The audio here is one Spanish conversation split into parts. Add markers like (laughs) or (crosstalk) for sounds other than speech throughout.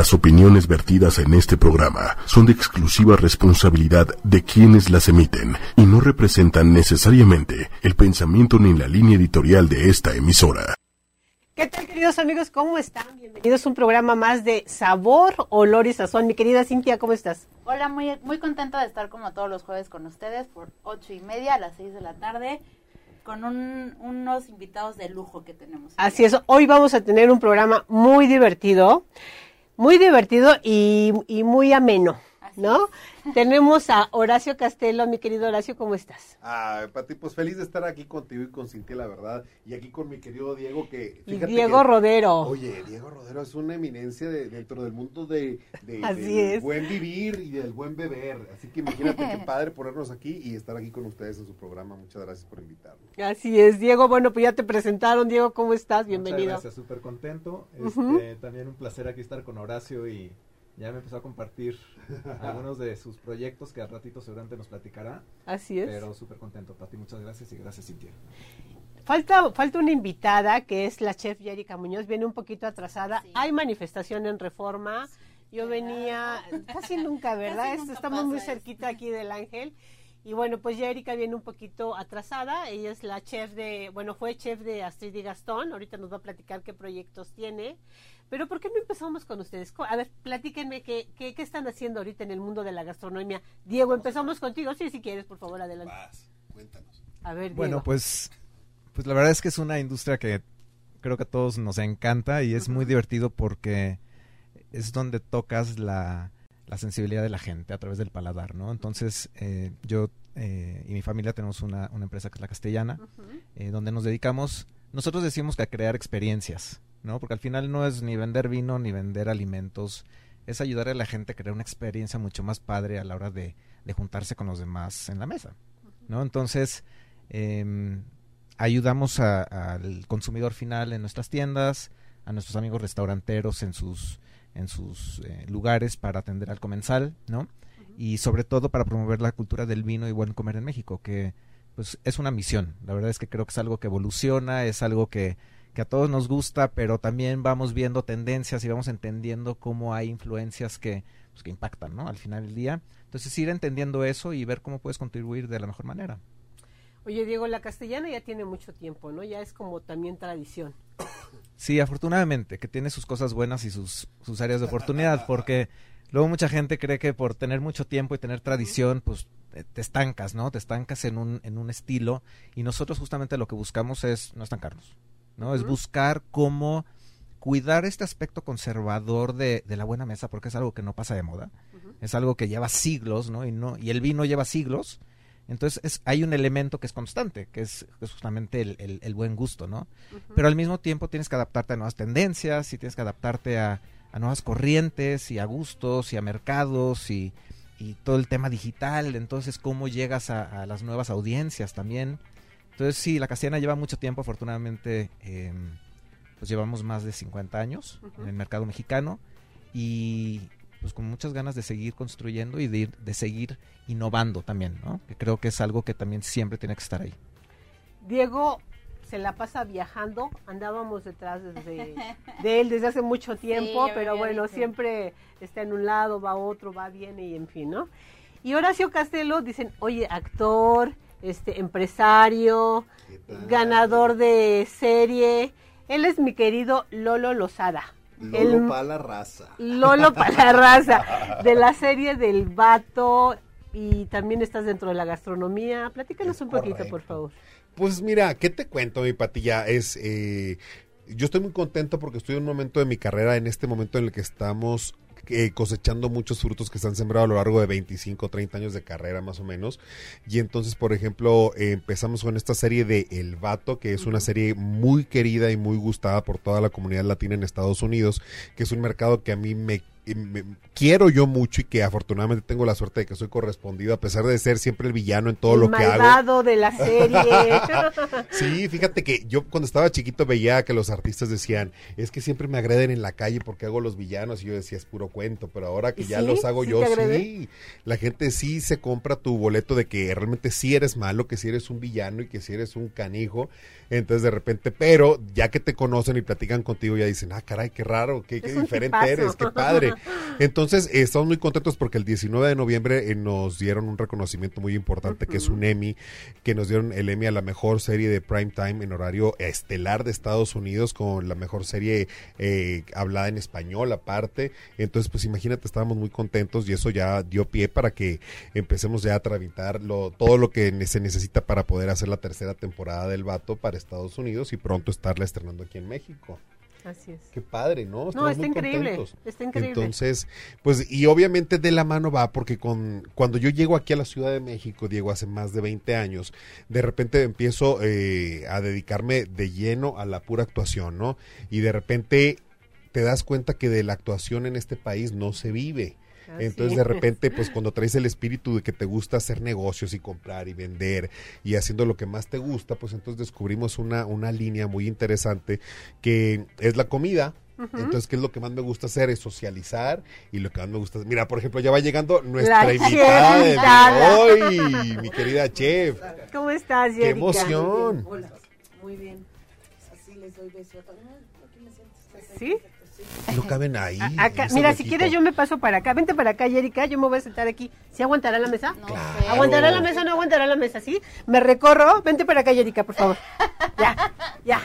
Las opiniones vertidas en este programa son de exclusiva responsabilidad de quienes las emiten y no representan necesariamente el pensamiento ni la línea editorial de esta emisora. ¿Qué tal, queridos amigos? ¿Cómo están? Bienvenidos a un programa más de Sabor, Olor y Sazón. Mi querida Cintia, ¿cómo estás? Hola, muy, muy contenta de estar como todos los jueves con ustedes por ocho y media a las seis de la tarde con unos invitados de lujo que tenemos. Así es, hoy vamos a tener un programa muy divertido muy divertido y, y muy ameno, ¿no? Tenemos a Horacio Castelo, mi querido Horacio, ¿cómo estás? Ah, Pati, pues feliz de estar aquí contigo y con Cintia, la verdad, y aquí con mi querido Diego, que... Y Diego Rodero. Oye, Diego Rodero es una eminencia dentro del mundo de, (laughs) del buen vivir y del buen beber, así que imagínate qué padre ponernos aquí y estar aquí con ustedes en su programa, muchas gracias por invitarme. Así es, Diego, bueno, pues ya te presentaron, Diego, ¿cómo estás? Bienvenido. Muchas gracias, súper contento, este, también un placer aquí estar con Horacio y ya me empezó a compartir (laughs) algunos de sus proyectos que al ratito seguramente nos platicará. Así es. Pero súper contento, Pati. Muchas gracias y gracias, Cintia. Falta, falta una invitada que es la chef Jerica Muñoz. Viene un poquito atrasada. Hay manifestación en reforma. Yo venía casi nunca, (laughs) ¿verdad? Estamos muy cerquita aquí del Ángel. Y bueno, pues ya Erika viene un poquito atrasada. Ella es la chef de, bueno, fue chef de Astrid y Gastón. Ahorita nos va a platicar qué proyectos tiene. Pero ¿por qué no empezamos con ustedes? A ver, platíquenme qué, qué, están haciendo ahorita en el mundo de la gastronomía. Diego, empezamos contigo. Sí, si quieres, por favor, adelante. cuéntanos. A ver, Bueno, pues, pues la verdad es que es una industria que creo que a todos nos encanta y es muy divertido porque es donde tocas la la sensibilidad de la gente a través del paladar, ¿no? Entonces, eh, yo eh, y mi familia tenemos una, una, empresa que es la castellana, eh, donde nos dedicamos, nosotros decimos que a crear experiencias, ¿no? Porque al final no es ni vender vino ni vender alimentos, es ayudar a la gente a crear una experiencia mucho más padre a la hora de, de juntarse con los demás en la mesa, ¿no? Entonces, em, ayudamos al consumidor final en nuestras tiendas, a nuestros amigos restauranteros en sus en sus eh, lugares para atender al comensal, ¿no? Y sobre todo para promover la cultura del vino y buen comer en México, que pues es una misión. La verdad es que creo que es algo que evoluciona, es algo que, que a todos nos gusta, pero también vamos viendo tendencias y vamos entendiendo cómo hay influencias que, pues, que impactan, ¿no? Al final del día. Entonces ir entendiendo eso y ver cómo puedes contribuir de la mejor manera. Oye, Diego, la castellana ya tiene mucho tiempo, ¿no? Ya es como también tradición. Sí, afortunadamente, que tiene sus cosas buenas y sus, sus áreas de oportunidad, porque luego mucha gente cree que por tener mucho tiempo y tener tradición, pues eh, te estancas, ¿no? Te estancas en un, en un estilo y nosotros justamente lo que buscamos es no estancarnos, ¿no? Es buscar cómo cuidar este aspecto conservador de, de, la buena mesa, porque es algo que no pasa de moda, es algo que lleva siglos, ¿no? Y, no, y el vino lleva siglos, entonces es, hay un elemento que es constante, que es, justamente el, buen gusto, ¿no? Pero al mismo tiempo tienes que adaptarte a nuevas tendencias y tienes que adaptarte a, nuevas corrientes y a gustos y a mercados y, todo el tema digital. Entonces, cómo llegas a, las nuevas audiencias también. Entonces, sí, la castellana lleva mucho tiempo, afortunadamente, em, pues llevamos más de 50 años en el mercado mexicano y, pues con muchas ganas de seguir construyendo y de, de seguir innovando también, ¿no? Que creo que es algo que también siempre tiene que estar ahí. Diego se la pasa viajando, andábamos detrás (laughs) de él desde hace mucho tiempo, pero bueno, siempre está en un lado, va a otro, va, viene y en fin, ¿no? Y Horacio Castelo dicen, oye, actor, este empresario, ganador de serie, él es mi querido Lolo Lozada. Lolo para la raza. Lolo para la raza. (laughs) De la serie del vato. Y también estás dentro de la gastronomía. Platícanos un poquito, por favor. Pues mira, ¿qué te cuento, mi patilla? Es. Eh, yo estoy muy contento porque estoy en un momento de mi carrera, en este momento en el que estamos eh, cosechando muchos frutos que se han sembrado a lo largo de 25, 30 años de carrera más o menos. Y entonces, por ejemplo, empezamos con esta serie de El Vato, que es una serie muy querida y muy gustada por toda la comunidad latina en Estados Unidos, que es un mercado que a mí me y me- quiero yo mucho y que afortunadamente tengo la suerte de que soy correspondido a pesar de ser siempre el villano en todo el lo que hago. malvado de la serie. (laughs) Sí, fíjate que yo cuando estaba chiquito veía que los artistas decían, es que siempre me agreden en la calle porque hago los villanos y yo decía, es puro cuento, pero ahora que ¿Y ya sí? los hago ¿Sí yo, sí, la gente sí se compra tu boleto de que realmente sí eres malo, que sí eres un villano y que sí eres un canijo, entonces de repente, pero ya que te conocen y platican contigo ya dicen, ah, caray, qué raro, qué, diferente tipazo. eres, qué padre. (laughs) Entonces, eh, estamos muy contentos porque el 19 de noviembre eh, nos dieron un reconocimiento muy importante que es un Emmy, que nos dieron el Emmy a la mejor serie de prime time en horario estelar de Estados Unidos con la mejor serie eh, hablada en español aparte. Entonces, pues imagínate, estábamos muy contentos y eso ya dio pie para que empecemos ya a tramitar lo, todo lo que se necesita para poder hacer la tercera temporada del Vato para Estados Unidos y pronto estarla estrenando aquí en México. Así es. Qué padre, ¿no? No, está muy increíble. contentos. Está increíble. Entonces, pues, y obviamente de la mano va, porque con, cuando yo llego aquí a la Ciudad de México, Diego, hace más de 20 años, de repente empiezo eh, a dedicarme de lleno a la pura actuación, ¿no? Y de repente te das cuenta que de la actuación en este país no se vive. Entonces de repente, pues cuando traes el espíritu de que te gusta hacer negocios y comprar y vender y haciendo lo que más te gusta, pues entonces descubrimos una, una línea muy interesante que es la comida. Entonces, ¿qué es lo que más me gusta hacer? Es socializar y lo que más me gusta... Mira, por ejemplo, ya va llegando nuestra La invitada de hoy, mi querida chef. ¿Cómo estás, ¡Qué Jerica? emoción! Hola, muy bien. Así les doy beso a todos. Aquí me siento. está ¿Sí? No caben ahí. A- acá- mira, si quieres yo me paso para acá. Vente para acá, Jerica. Yo me voy a sentar aquí. ¿Sí aguantará la mesa? No Claro. ¿Aguantará la mesa o no aguantará la mesa? ¿Sí? Me recorro. Vente para acá, Jerica, por favor. Ya, ya.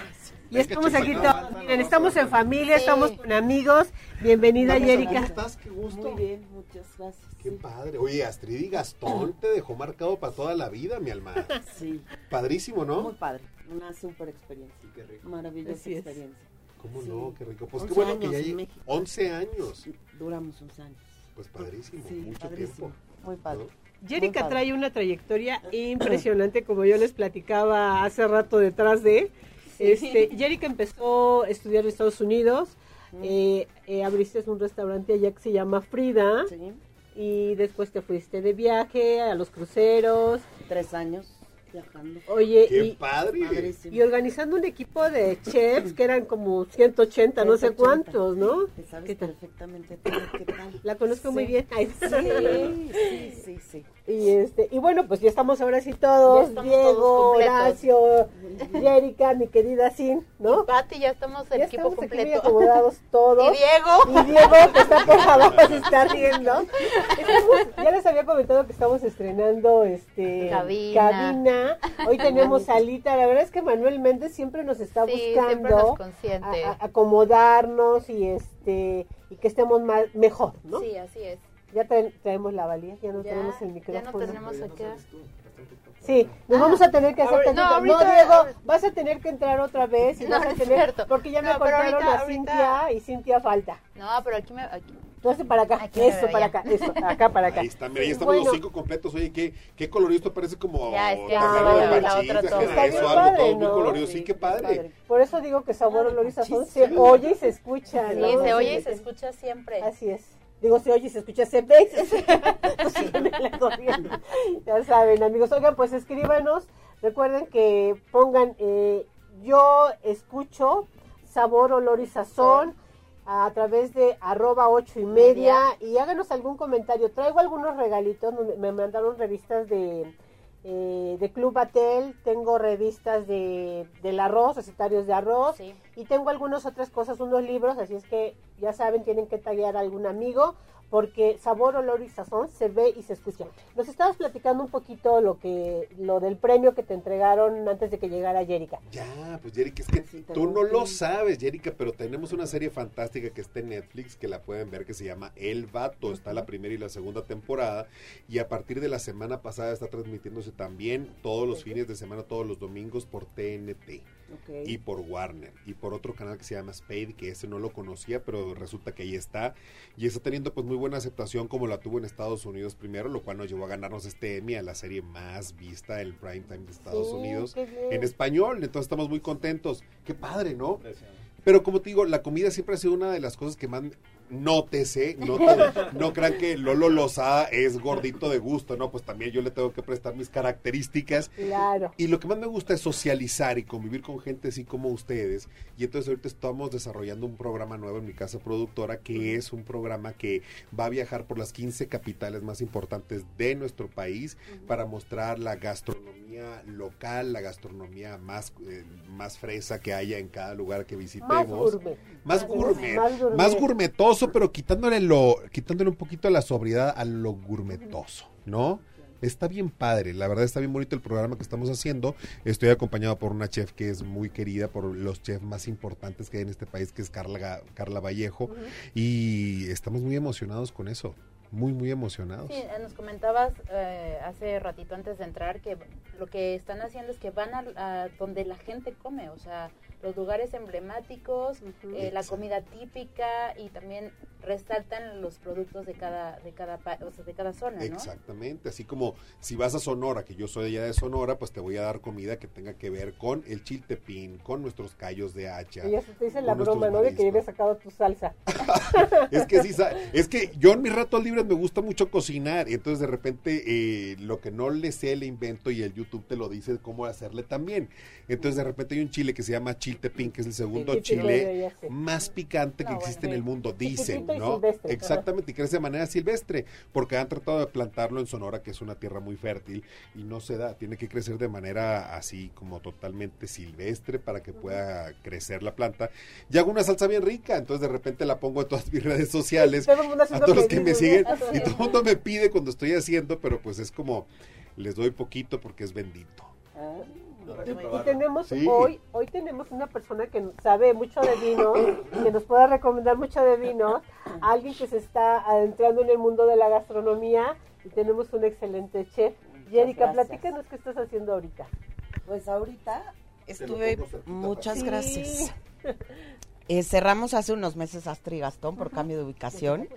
Y estamos aquí todos. Miren, estamos en familia, Sí. estamos con amigos. Bienvenida, ¿Cómo Jerica. estás? ¡Qué gusto! Muy bien, muchas gracias. ¡Qué Sí, padre! Oye, Astrid y Gastón te dejó marcado para toda la vida, mi alma. sí, Padrísimo, muy ¿no? padre. Una super experiencia. Maravillosa Así es. ¿Cómo Sí. no? Qué rico. Pues qué 11 bueno que ya hay México. 11 años. Duramos 11 años. Pues padrísimo, Sí, mucho padrísimo. tiempo. Muy padre. ¿no? Jerica trae una trayectoria impresionante, como yo les platicaba hace rato detrás de. Este, Jerica empezó a estudiar en Estados Unidos. eh, eh, abriste un restaurante allá que se llama Frida. Sí, Y después te fuiste de viaje a los cruceros. tres años viajando. Oye, ¡Qué y, padre! Padrísimo. y organizando un equipo de chefs que eran como 180, no sé 180. cuántos, ¿no? Te sabes ¿Qué tal? perfectamente. ¿Qué tal? La conozco muy Sí. bien. (laughs) Ay. Sí, sí, sí, sí. Y este, y bueno, pues ya estamos ahora sí todos, Diego, todos. Horacio, Jerica, mi querida Sin, ¿no? Pati, ya estamos el Ya equipo estamos aquí completo. acomodados (laughs) todos. Y Diego. Y Diego, que está por abajo, se está riendo. Estamos- ya les había comentado que estamos estrenando este Cabina. cabina. Hoy tenemos (laughs) salita. La verdad es que Manuel Méndez siempre nos está Sí, buscando nos consiente. a- a- acomodarnos y este y que estemos más, mejor, ¿no? Sí, así es. Ya traen- traemos la valía, ya no Ya, tenemos el ya micrófono. no tenemos acá. Sí, nos vamos a tener que hacer ahorita- no, No, ahorita- Diego, vas a tener que entrar otra vez y No, vas a no es tener cierto. porque ya me No, contaron ahorita- a ahorita- Cintia y Cintia falta. No, pero aquí me. Aquí. Tú haces para acá, Aquí eso para ya. acá, eso, acá para acá. Ahí está, mira, ya estamos Bueno. los cinco completos. Oye, qué, qué colorido esto parece como Ya, es que de la- la otra. Está ajedrez bien algo, padre, todo muy ¿no? colorido. Sí, Sí, qué padre. padre. Por eso digo que sabor Ah, olor y sazón se oye y se escucha, Sí, ¿no? se oye y se escucha siempre. Así es. Digo, se oye se escucha, se ve (laughs) ya saben, amigos. Oigan, pues escríbanos. Recuerden que pongan eh, yo escucho sabor, olor y sazón a través de arroba ocho y media y háganos algún comentario. Traigo algunos regalitos, me- me mandaron revistas de, eh, de Club Batel, tengo revistas de, del arroz, recetarios de arroz Sí. y tengo algunas otras cosas, unos libros, así es que ya saben, tienen que tallar a algún amigo porque sabor, olor y sazón se ve y se escucha. Nos estabas platicando un poquito lo que lo del premio que te entregaron antes de que llegara Jerica. Ya, pues Jerica, es que Sí, tú no lo sabes, Jerica, pero tenemos una serie fantástica que está en Netflix que la pueden ver que se llama El Vato. Está la primera y la segunda temporada y a partir de la semana pasada está transmitiéndose también todos los fines de semana, todos los domingos por TNT Y por Warner y por otro canal que se llama Spade, que ese no lo conocía, pero resulta que ahí está y está teniendo pues muy buena aceptación como la tuvo en Estados Unidos primero, lo cual nos llevó a ganarnos este Emmy a la serie más vista el prime time de Estados Sí, Unidos en español, entonces estamos muy contentos. Qué padre, ¿no? Pero como te digo, la comida siempre ha sido una de las cosas que más nótese, nótese, (laughs) no crean que Lolo Lozada es gordito de gusto, no, pues también yo le tengo que prestar mis características. Claro. Y lo que más me gusta es socializar y convivir con gente así como ustedes. Y entonces ahorita estamos desarrollando un programa nuevo en mi casa productora, que es un programa que va a viajar por las 15 capitales más importantes de nuestro país para mostrar la gastronomía local, la gastronomía más, eh, más fresa que haya en cada lugar que visitemos. Más gourmet. Más gourmet, Más gourmet. más gourmetoso, pero quitándole lo, quitándole un poquito la sobriedad a lo gourmetoso, ¿no? Está bien padre, la verdad está bien bonito el programa que estamos haciendo. Estoy acompañado por una chef que es muy querida por los chefs más importantes que hay en este país, que es Carla, Carla Vallejo, y estamos muy emocionados con eso, muy, muy emocionados. Sí, eh, nos comentabas eh, hace ratito antes de entrar que lo que están haciendo es que van a, a donde la gente come, o sea, los lugares emblemáticos, eh, la comida típica y también resaltan los productos de cada de cada o sea, de cada zona, ¿no? Exactamente, así como si vas a Sonora, que yo soy allá de Sonora, pues te voy a dar comida que tenga que ver con el chiltepín, con nuestros callos de hacha. Y ya se te dice la broma, ¿no? De que hayas sacado tu salsa. (laughs) Es que sí, sa- es que yo en mis ratos libres me gusta mucho cocinar, y entonces de repente eh, lo que no le sé le invento y el YouTube te lo dice cómo hacerle también. Entonces de repente hay un chile que se llama chiltepín, que es el segundo Sí, sí, sí, chile más picante que existe bueno. en el mundo, dicen, y ¿no? Exactamente, y crece de manera silvestre, porque han tratado de plantarlo en Sonora, que es una tierra muy fértil, y no se da, tiene que crecer de manera así como totalmente silvestre para que pueda crecer la planta. Y hago una salsa bien rica, entonces de repente la pongo en todas (laughs) mis redes sociales, a todos los que me siguen, y todo el mundo me pide cuando estoy haciendo, pero pues es como, les doy poquito porque es bendito. Y, tenemos Sí. hoy, hoy tenemos una persona que sabe mucho de vino, (coughs) que nos puede recomendar mucho de vino, alguien que se está adentrando en el mundo de la gastronomía y tenemos un excelente chef. Jerica, gracias. platícanos qué estás haciendo ahorita. Pues ahorita estuve, muchas Sí. (laughs) Eh, cerramos hace unos meses Astra y Gastón por cambio de ubicación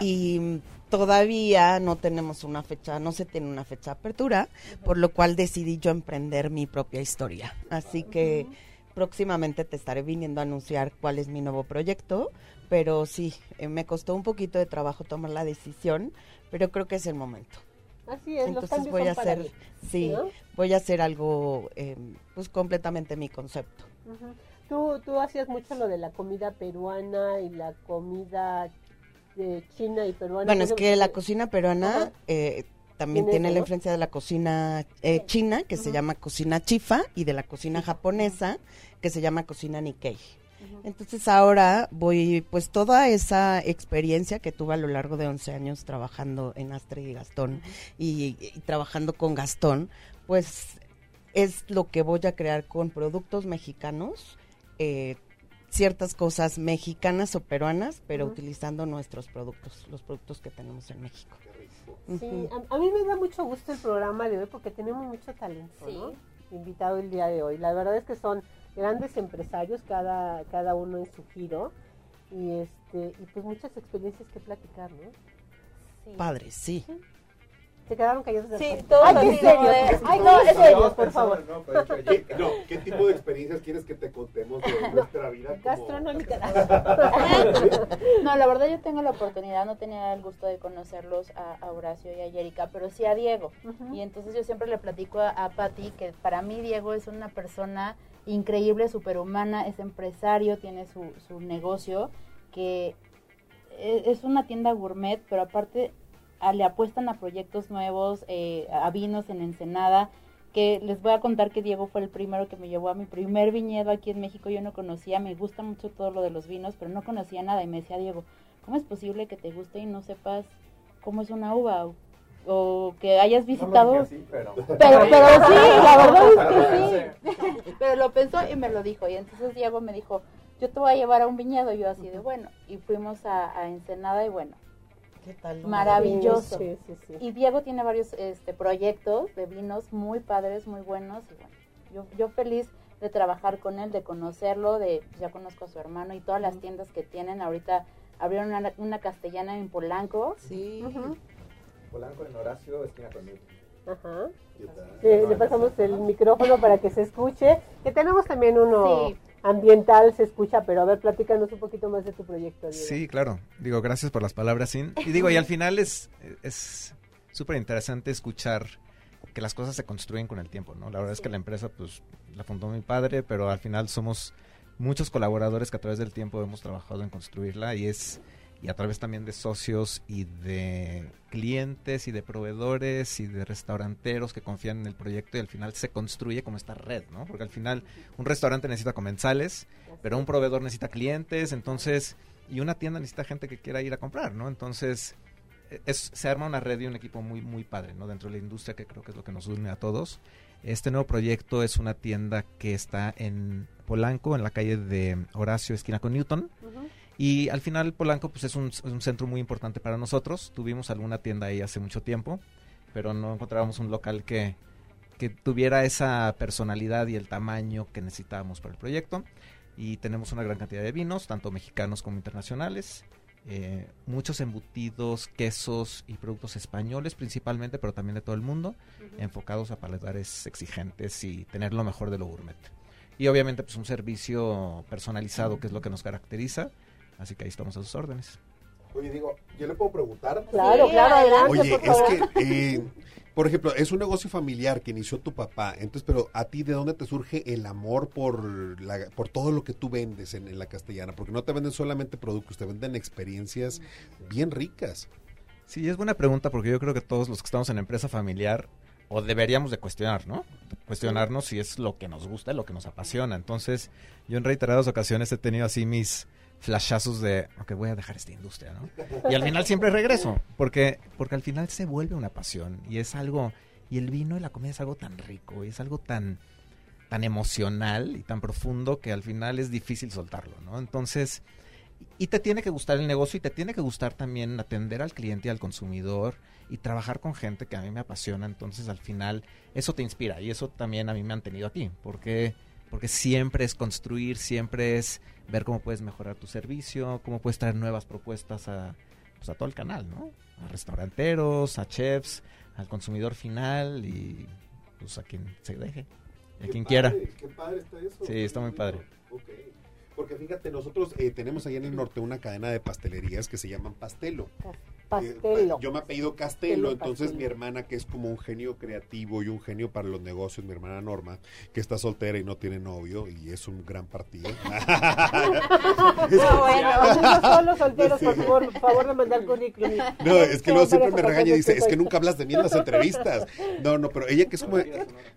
y todavía no tenemos una fecha, no se tiene una fecha de apertura, por lo cual decidí yo emprender mi propia historia. Así que próximamente te estaré viniendo a anunciar cuál es mi nuevo proyecto, pero sí, eh, me costó un poquito de trabajo tomar la decisión, pero creo que es el momento. Así es, Entonces voy a hacer, sí, ¿no? voy a hacer algo, eh, pues completamente mi concepto. Tú, tú hacías mucho lo de la comida peruana y la comida de china y peruana. Bueno, es que la cocina peruana eh, también Tiene eso, la influencia de la cocina eh, china, que se llama cocina chifa, y de la cocina japonesa, que se llama cocina Nikkei. Entonces ahora voy, pues toda esa experiencia que tuve a lo largo de 11 años trabajando en Astrid y Gastón y, y trabajando con Gastón, pues es lo que voy a crear con productos mexicanos, eh, ciertas cosas mexicanas o peruanas, pero utilizando nuestros productos, los productos que tenemos en México. Sí, a, a mí me da mucho gusto el programa de hoy porque tenemos mucho talento, Sí. ¿no? Invitado el día de hoy. La verdad es que son grandes empresarios, cada, cada uno en su giro, y este y pues muchas experiencias que platicar, ¿no? Sí. Padre, sí. Se quedaron callados de Sí, todos Ay, qué de- Ay, no, es serio, por favor. ¿Qué, no, ¿qué tipo de experiencias quieres que te contemos de nuestra vida? como- Gastronómica. (laughs) No, la verdad yo tengo la oportunidad, no tenía el gusto de conocerlos a, a Horacio y a Jerica, pero sí a Diego. Y entonces yo siempre le platico a, a Patti que para mí Diego es una persona increíble, superhumana, es empresario, tiene su, su negocio, que e- es una tienda gourmet, pero aparte a- le apuestan a proyectos nuevos, eh, a vinos en Ensenada, que les voy a contar que Diego fue el primero que me llevó a mi primer viñedo aquí en México, yo no conocía, me gusta mucho todo lo de los vinos, pero no conocía nada y me decía Diego, ¿cómo es posible que te guste y no sepas cómo es una uva? O, o que hayas visitado... (laughs) pero... Pero, pero (laughs) sí, la verdad es que sí. (laughs) Pero lo pensó y me lo dijo. Y entonces Diego me dijo, yo te voy a llevar a un viñedo. Y yo así de bueno. Y fuimos a, a Ensenada y bueno. ¿Qué tal? Maravilloso. Sí, sí, sí. Y Diego tiene varios este, proyectos de vinos muy padres, muy buenos. Y bueno, yo, yo feliz de trabajar con él, de conocerlo, de ya conozco a su hermano y todas las tiendas que tienen. Ahorita abrieron una, una castellana en Polanco. Sí. Polanco en Horacio, esquina conmigo. Ajá. ¿Qué tal? Le, le pasamos el micrófono para que se escuche. Que tenemos también uno, Sí. Ambiental se escucha, pero a ver, platícanos un poquito más de tu proyecto. Sí, claro. Digo, gracias por las palabras, Sin. Y digo, y al final es es súper interesante escuchar que las cosas se construyen con el tiempo, ¿no? La verdad es que la empresa, pues, la fundó mi padre, pero al final somos muchos colaboradores que a través del tiempo hemos trabajado en construirla y es y a través también de socios y de clientes y de proveedores y de restauranteros que confían en el proyecto y al final se construye como esta red, ¿no? Porque al final un restaurante necesita comensales, pero un proveedor necesita clientes, entonces, y una tienda necesita gente que quiera ir a comprar, ¿no? Entonces, e, es, se arma una red y un equipo muy, muy padre, ¿no? Dentro de la industria que creo que es lo que nos une a todos. Este nuevo proyecto es una tienda que está en Polanco, en la calle de Horacio, esquina con Newton. Y al final Polanco pues es un, es un centro muy importante para nosotros. Tuvimos alguna tienda ahí hace mucho tiempo, pero no encontrábamos un local que, que tuviera esa personalidad y el tamaño que necesitábamos para el proyecto. Y tenemos una gran cantidad de vinos, tanto mexicanos como internacionales. eh, muchos embutidos, quesos y productos españoles principalmente, pero también de todo el mundo, enfocados a paladares exigentes y tener lo mejor de lo gourmet. Y obviamente pues un servicio personalizado, que es lo que nos caracteriza. Así que ahí estamos a sus órdenes. Oye, digo, ¿yo le puedo preguntar? Claro, Sí, claro, adelante, Oye, por es favor. que, eh, por ejemplo, es un negocio familiar que inició tu papá, entonces, pero a ti, ¿de dónde te surge el amor por, la- por todo lo que tú vendes en, en la castellana? Porque no te venden solamente productos, te venden experiencias bien ricas. Sí, es buena pregunta porque yo creo que todos los que estamos en empresa familiar o deberíamos de cuestionar, ¿no? Cuestionarnos si es lo que nos gusta, lo que nos apasiona. Entonces, yo en reiteradas ocasiones he tenido así mis flashazos de, ok, voy a dejar esta industria, ¿no? Y al final siempre regreso, porque, porque al final se vuelve una pasión y es algo, y el vino y la comida es algo tan rico, y es algo tan, tan emocional y tan profundo que al final es difícil soltarlo, ¿no? Entonces, y te tiene que gustar el negocio y te tiene que gustar también atender al cliente y al consumidor y trabajar con gente que a mí me apasiona. Entonces, al final, eso te inspira y eso también a mí me han tenido a ti. Porque, porque siempre es construir, siempre es ver cómo puedes mejorar tu servicio, cómo puedes traer nuevas propuestas a, pues, a todo el canal, ¿no? A restauranteros, a chefs, al consumidor final y pues a quien se deje, a quien quiera. Qué padre está eso. Sí, está muy padre. Ok. Porque fíjate, nosotros eh, tenemos allá en el norte una cadena de pastelerías que se llaman Pastelo. Pastelo. Eh, yo me apellido Castelo, Castelo, entonces Pastelo. mi hermana, que es como un genio creativo y un genio para los negocios, mi hermana Norma, que está soltera y no tiene novio y es un gran partido. (laughs) (laughs) No, bueno, solos solteros, por favor, por favor de mandar currículum. No, es que luego No, siempre me regaña y dice, es que nunca hablas de mí en las entrevistas. No, no, pero ella que es como,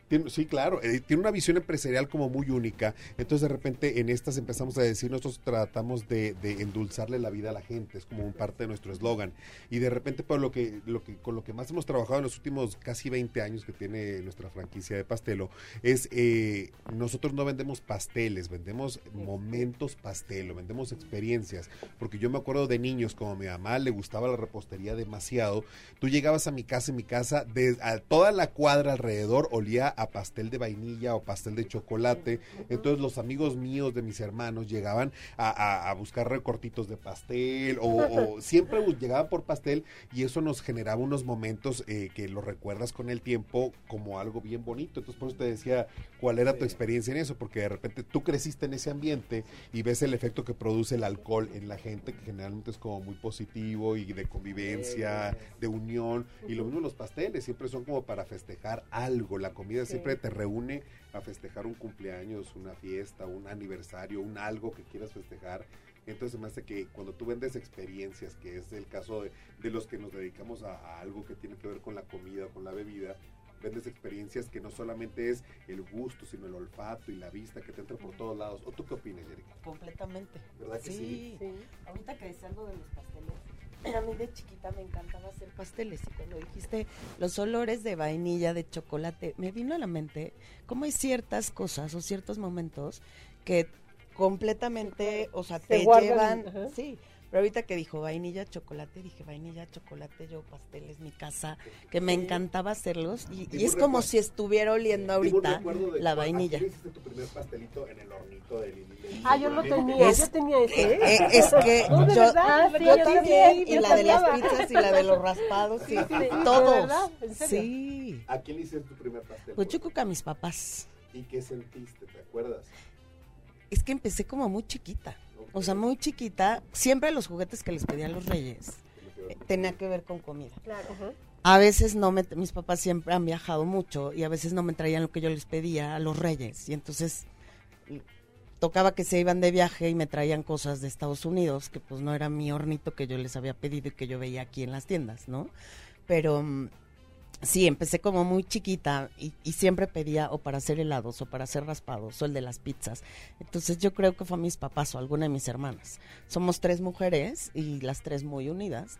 tiene- sí, claro, eh, tiene una visión empresarial como muy única. Entonces de repente en estas empezamos a decir, nosotros tratamos de, de endulzarle la vida a la gente, es como un parte de nuestro eslogan. Y de repente, pues lo que, lo que, con lo que más hemos trabajado en los últimos casi 20 años que tiene nuestra franquicia de pastelo, es eh, nosotros no vendemos pasteles, vendemos momentos pastelo, vendemos experiencias. Porque yo me acuerdo de niños, como mi mamá le gustaba la repostería demasiado, tú llegabas a mi casa y mi casa, de, a toda la cuadra alrededor olía a pastel de vainilla o pastel de chocolate. Entonces los amigos míos de mis hermanos llegaban a, a- a buscar recortitos de pastel o, o (laughs) siempre llegaban por pastel y eso nos generaba unos momentos eh, que lo recuerdas con el tiempo como algo bien bonito. Entonces por eso te decía cuál era tu experiencia en eso, porque de repente tú creciste en ese ambiente y ves el efecto que produce el alcohol en la gente, que generalmente es como muy positivo y de convivencia, de unión. Y lo mismo los pasteles, siempre son como para festejar algo. La comida siempre te reúne a festejar un cumpleaños, una fiesta, un aniversario, un algo que quieras festejar. Entonces me hace que cuando tú vendes experiencias, que es el caso de, de los que nos dedicamos a, a algo que tiene que ver con la comida, con la bebida, vendes experiencias que no solamente es el gusto, sino el olfato y la vista que te entra por todos lados. ¿O tú qué opinas, Erika? Completamente. ¿Verdad que sí? Sí. Ahorita que decías algo de los pasteles, (clears throat) a mí de chiquita me encantaba hacer pasteles y cuando dijiste los olores de vainilla, de chocolate, me vino a la mente cómo hay ciertas cosas o ciertos momentos que completamente, o sea, Se te guardan, llevan, ajá. sí. Pero ahorita que dijo vainilla, chocolate, dije vainilla, chocolate, yo pasteles, mi casa, que me encantaba hacerlos y, y es como si estuviera oliendo ahorita de la vainilla. ¿a quién hiciste tu primer pastelito en el hornito de Lili? Ah, yo lo tenía, Es- yo tenía ese. Eh, eh, es que (laughs) No, yo, Ah, sí, yo yo también, también, y yo la de las pizzas y la de los raspados, sí, Sí, todos. ¿de verdad? ¿En serio? Sí. ¿A quién le hiciste tu primer pastel? Pues yo creo que a mis papás. ¿Y qué sentiste? ¿Te acuerdas? Es que empecé como muy chiquita. O sea, muy chiquita. Siempre los juguetes que les pedían los reyes eh, tenía que ver con comida. Claro. A veces no me, mis papás siempre han viajado mucho y a veces no me traían lo que yo les pedía a los reyes. Y entonces tocaba que se iban de viaje y me traían cosas de Estados Unidos, que pues no era mi hornito que yo les había pedido y que yo veía aquí en las tiendas, ¿no? Pero mm, sí, empecé como muy chiquita y, y siempre pedía o para hacer helados o para hacer raspados o el de las pizzas. Entonces yo creo que fue a mis papás o alguna de mis hermanas. Somos tres mujeres y las tres muy unidas.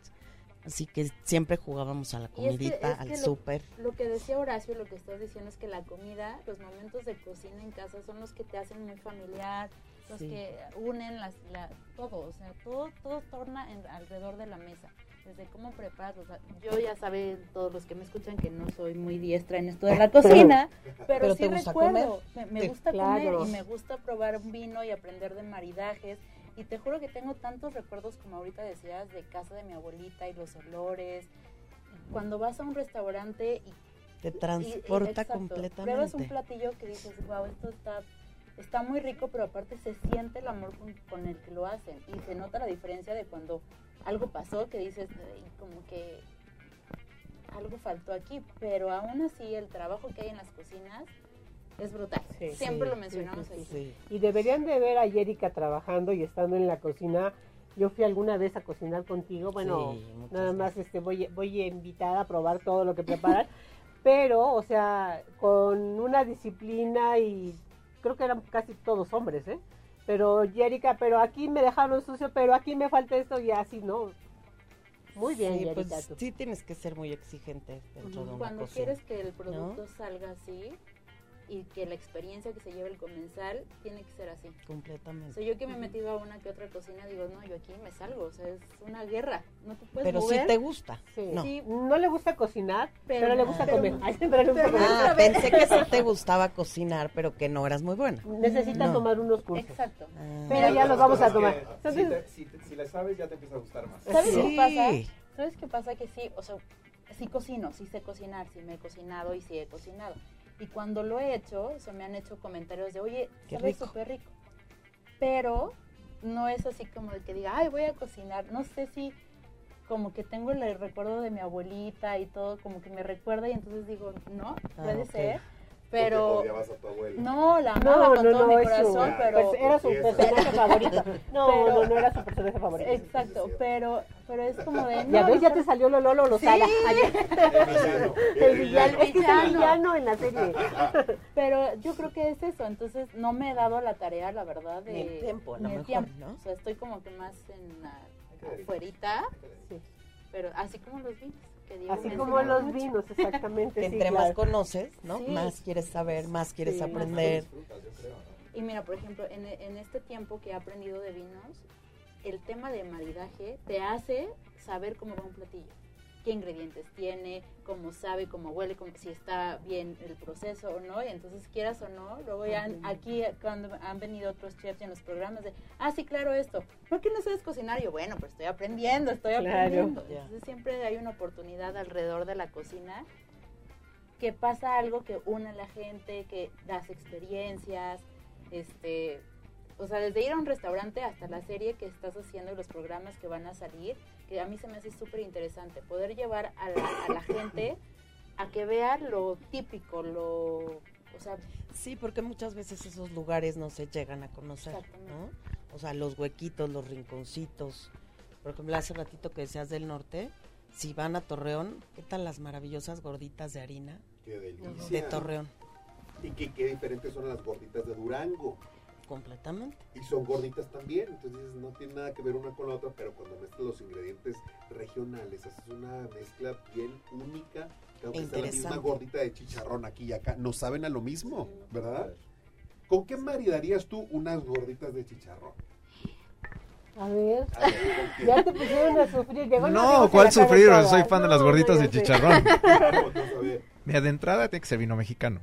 Así que siempre jugábamos a la es que- comidita, que al lo- súper. Lo que decía Horacio, lo que estás diciendo es que la comida, los momentos de cocina en casa son los que te hacen muy familiar, los Sí. que unen las, la, todo, o sea, todo, todo torna en- alrededor de la mesa. Desde cómo preparas, o sea, yo ya saben todos los que me escuchan que no soy muy diestra en esto de la (laughs) cocina, pero, Pero sí te gusta recuerdo, me, me Sí. gusta Claro. comer y me gusta probar un vino y aprender de maridajes. Y te juro que tengo tantos recuerdos, como ahorita decías, de casa de mi abuelita y los olores. Cuando vas a un restaurante y Te y- y- transporta exacto, Pruebas un completamente. platillo que dices, wow, esto está, está muy rico, pero aparte se siente el amor con, con el que lo hacen. Y se nota la diferencia de cuando algo pasó que dices, "Ay, como que algo faltó aquí. Pero aún así, el trabajo que hay en las cocinas es brutal. Sí. Siempre Sí, lo mencionamos sí, sí, aquí. Sí. Y deberían de ver a Erika trabajando y estando en la cocina. Yo fui alguna vez a cocinar contigo, bueno, nada más este voy voy invitada a probar todo lo que preparan, (laughs) pero o sea, con una disciplina y creo que eran casi todos hombres, ¿eh? Pero Erika, pero aquí me dejaron sucio, pero aquí me falta esto y así, ¿no? Muy bien, Sí, Erika, pues, tú. sí tienes que ser muy exigente dentro de una Cuando cocina. quieres que el producto salga así y que la experiencia que se lleve el comensal tiene que ser así. O Completamente. sea, yo que me he metido a una que otra cocina, digo, no, yo aquí me salgo, o sea, es una guerra, no te puedes Pero sí mover. te gusta. Sí. No. Sí, No le gusta cocinar, pero, Pero- le gusta pero- comer. (laughs) Ay, pero le gusta pero- comer. Ah, pensé que sí te gustaba cocinar, pero que no eras muy buena. Necesita No. tomar unos cursos. exacto. Ah. Pero ya los vamos a tomar. Si, Entonces, te- si, te- si le sabes, ya te empieza a gustar más. ¿Sabes Sí. qué pasa? ¿Sabes qué pasa? Que sí, o sea, sí cocino, sí sé cocinar, sí me he cocinado y sí he cocinado. Y cuando lo he hecho, se me han hecho comentarios de, oye, sabe súper rico. Pero no es así como de que diga, ay, voy a cocinar. No sé si como que tengo el recuerdo de mi abuelita y todo, como que me recuerda y entonces digo, no, Ah, puede ok. ser. Pero odiabas a tu abuela. no, la amaba no, con no, todo no, mi su, corazón, pero... pues, era su personaje favorito. No, Pero- no, no era su personaje favorito. Exacto, pero, pero es como de... Ya ves, ya te salió lo Lolo lo Sí. El villano. El villano, es que es el villano. villano en la serie. Pero yo creo que es eso, entonces no me he dado la tarea, la verdad, de... Ni el tiempo, a lo mejor, tiempo. ¿no? O sea, estoy como que más en la afuerita, Sí. pero así como los vinos. Que Así como los mucho. vinos, exactamente. Que sí, entre claro. más conoces, ¿no? Sí. Más quieres saber, más quieres Sí. aprender. Y mira, por ejemplo, en, en este tiempo que he aprendido de vinos, el tema de maridaje te hace saber cómo va un platillo. Qué ingredientes tiene, cómo sabe, cómo huele, si está bien el proceso o no. Y entonces, quieras o no, luego ya aquí cuando han venido otros chefs en los programas de, ah, sí, claro, esto. ¿Por qué no sabes cocinar? Yo, bueno, pues estoy aprendiendo, estoy aprendiendo. Entonces siempre hay una oportunidad alrededor de la cocina que pasa algo que une a la gente, que das experiencias, este, o sea, desde ir a un restaurante hasta la serie que estás haciendo y los programas que van a salir, que a mí se me hace súper interesante, poder llevar a la, a la gente a que vea lo típico, lo, o sea, Sí, porque muchas veces esos lugares no se llegan a conocer, Exactamente. ¿no? O sea, los huequitos, los rinconcitos. Por ejemplo, hace ratito que decías del norte, si van a Torreón, ¿qué tal las maravillosas gorditas de harina Qué de delicia. Torreón? Y que qué diferentes son las gorditas de Durango. Completamente. Y son gorditas también. Entonces no tiene nada que ver una con la otra, pero cuando mezclas los ingredientes regionales, haces una mezcla bien única. que Aunque sea la misma Interesante. gordita de chicharrón aquí y acá, no saben a lo mismo, ¿verdad? ¿Con qué maridarías tú unas gorditas de chicharrón? A ver, ya te pusieron a sufrir. Llegó No, ¿cuál sufrir? Soy fan de las gorditas no, de chicharrón. Mira, de entrada tiene que ser vino mexicano.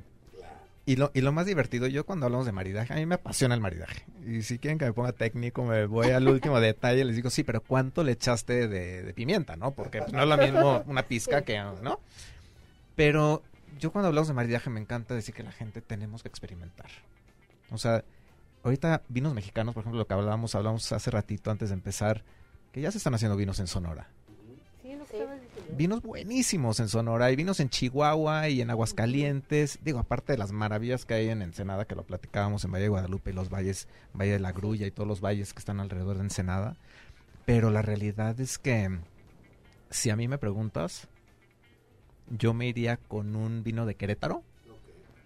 Y lo, y lo más divertido, yo cuando hablamos de maridaje, a mí me apasiona el maridaje. Y si quieren que me ponga técnico, me voy al último (laughs) detalle, les digo, sí, pero ¿cuánto le echaste de, de pimienta, no? Porque pues, no es lo mismo una pizca que, ¿no? Pero yo cuando hablamos de maridaje me encanta decir que la gente tenemos que experimentar. O sea, ahorita vinos mexicanos, por ejemplo, lo que hablábamos, hablamos hace ratito antes de empezar, que ya se están haciendo vinos en Sonora. Sí, lo que Sí. Vinos buenísimos en Sonora, y vinos en Chihuahua y en Aguascalientes, digo, aparte de las maravillas que hay en Ensenada, que lo platicábamos en Valle de Guadalupe y los valles, Valle de la Grulla y todos los valles que están alrededor de Ensenada, pero la realidad es que, si a mí me preguntas, yo me iría con un vino de Querétaro.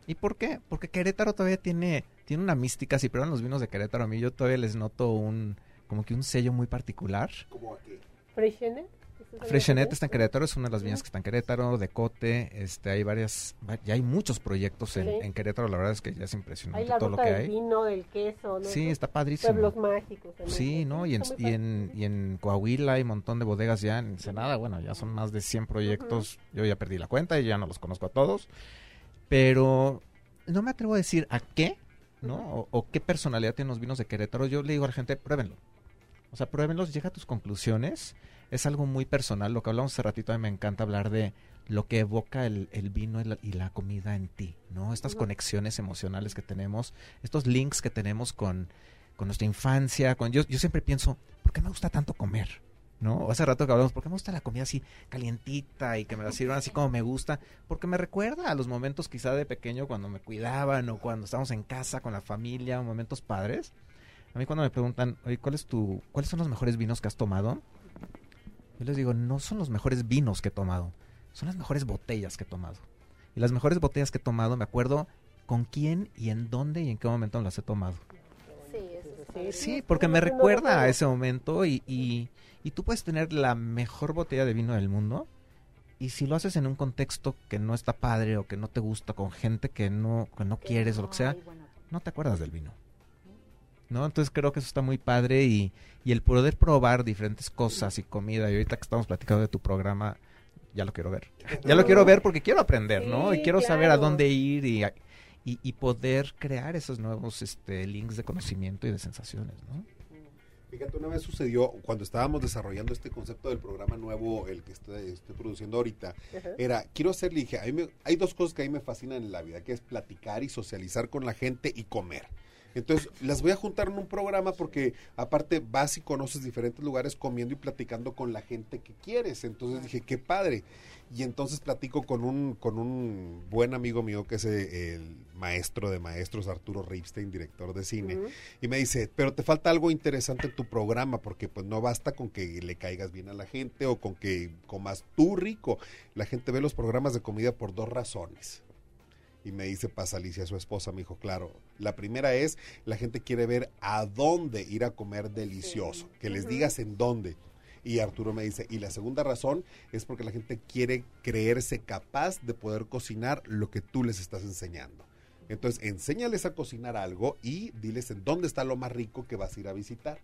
¿Y por qué? Porque Querétaro todavía tiene, tiene una mística, si prueban los vinos de Querétaro, a mí yo todavía les noto un, como que un sello muy particular. ¿Cómo a qué? Freshenet. ¿Estás hablando Freshenet de está en? Querétaro, es una de las viñas que está en Querétaro, Decote, este, hay varias, va- ya hay muchos proyectos en, Querétaro, la verdad es que ya es Hay impresionante la todo lo que del hay. vino, del queso, ¿no? Sí, está padrísimo. Pueblos mágicos. también. Sí, ¿no? Y en, y en Coahuila hay un montón de bodegas ya, en Ensenada, bueno, ya son más de 100 proyectos, yo ya perdí la cuenta y ya no los conozco a todos, pero no me atrevo a decir a qué, ¿no? O, o qué personalidad tienen los vinos de Querétaro, yo le digo a la gente, pruébenlo. O sea, pruébenlos, llega a tus conclusiones, es algo muy personal, lo que hablamos hace ratito, a mí me encanta hablar de lo que evoca el, el vino y la, y la comida en ti, ¿no? Estas conexiones emocionales que tenemos, estos links que tenemos con, con nuestra infancia, con yo, yo siempre pienso, ¿por qué me gusta tanto comer? ¿No? Hace rato que hablamos, ¿por qué me gusta la comida así calientita y que me la sirvan así como me gusta? Porque me recuerda a los momentos quizá de pequeño cuando me cuidaban o cuando estábamos en casa con la familia, momentos padres. A mí cuando me preguntan, oye, ¿cuál es tu, ¿cuáles son los mejores vinos que has tomado? Yo les digo, no son los mejores vinos que he tomado, son las mejores botellas que he tomado. Y las mejores botellas que he tomado, me acuerdo con quién y en dónde y en qué momento las he tomado. Sí, porque me recuerda a ese momento y, y, y tú puedes tener la mejor botella de vino del mundo y si lo haces en un contexto que no está padre o que no te gusta, con gente que no, que no quieres o lo que sea, no te acuerdas del vino. ¿No? Entonces creo que eso está muy padre y, y el poder probar diferentes cosas y comida. Y ahorita que estamos platicando de tu programa, ya lo quiero ver. Ya lo quiero ver porque quiero aprender, ¿no? Y quiero saber a dónde ir y, y, y poder crear esos nuevos este, links de conocimiento y de sensaciones, ¿no? Fíjate, una vez sucedió cuando estábamos desarrollando este concepto del programa nuevo, el que estoy, estoy produciendo ahorita, era, quiero hacer, le dije, a mí me- hay dos cosas que a mí me fascinan en la vida, que es platicar y socializar con la gente y comer. Entonces, las voy a juntar en un programa porque aparte vas y conoces diferentes lugares comiendo y platicando con la gente que quieres. Entonces dije, qué padre. Y entonces platico con un, con un buen amigo mío que es eh, el maestro de maestros, Arturo Ripstein, director de cine. Y me dice, pero te falta algo interesante en tu programa, porque pues no basta con que le caigas bien a la gente o con que comas tú rico. La gente ve los programas de comida por dos razones. Y me dice Paz Alicia, su esposa, me dijo, claro, la primera es, la gente quiere ver a dónde ir a comer delicioso, que les digas en dónde. Y Arturo me dice, y la segunda razón es porque la gente quiere creerse capaz de poder cocinar lo que tú les estás enseñando. Entonces, enséñales a cocinar algo y diles en dónde está lo más rico que vas a ir a visitar.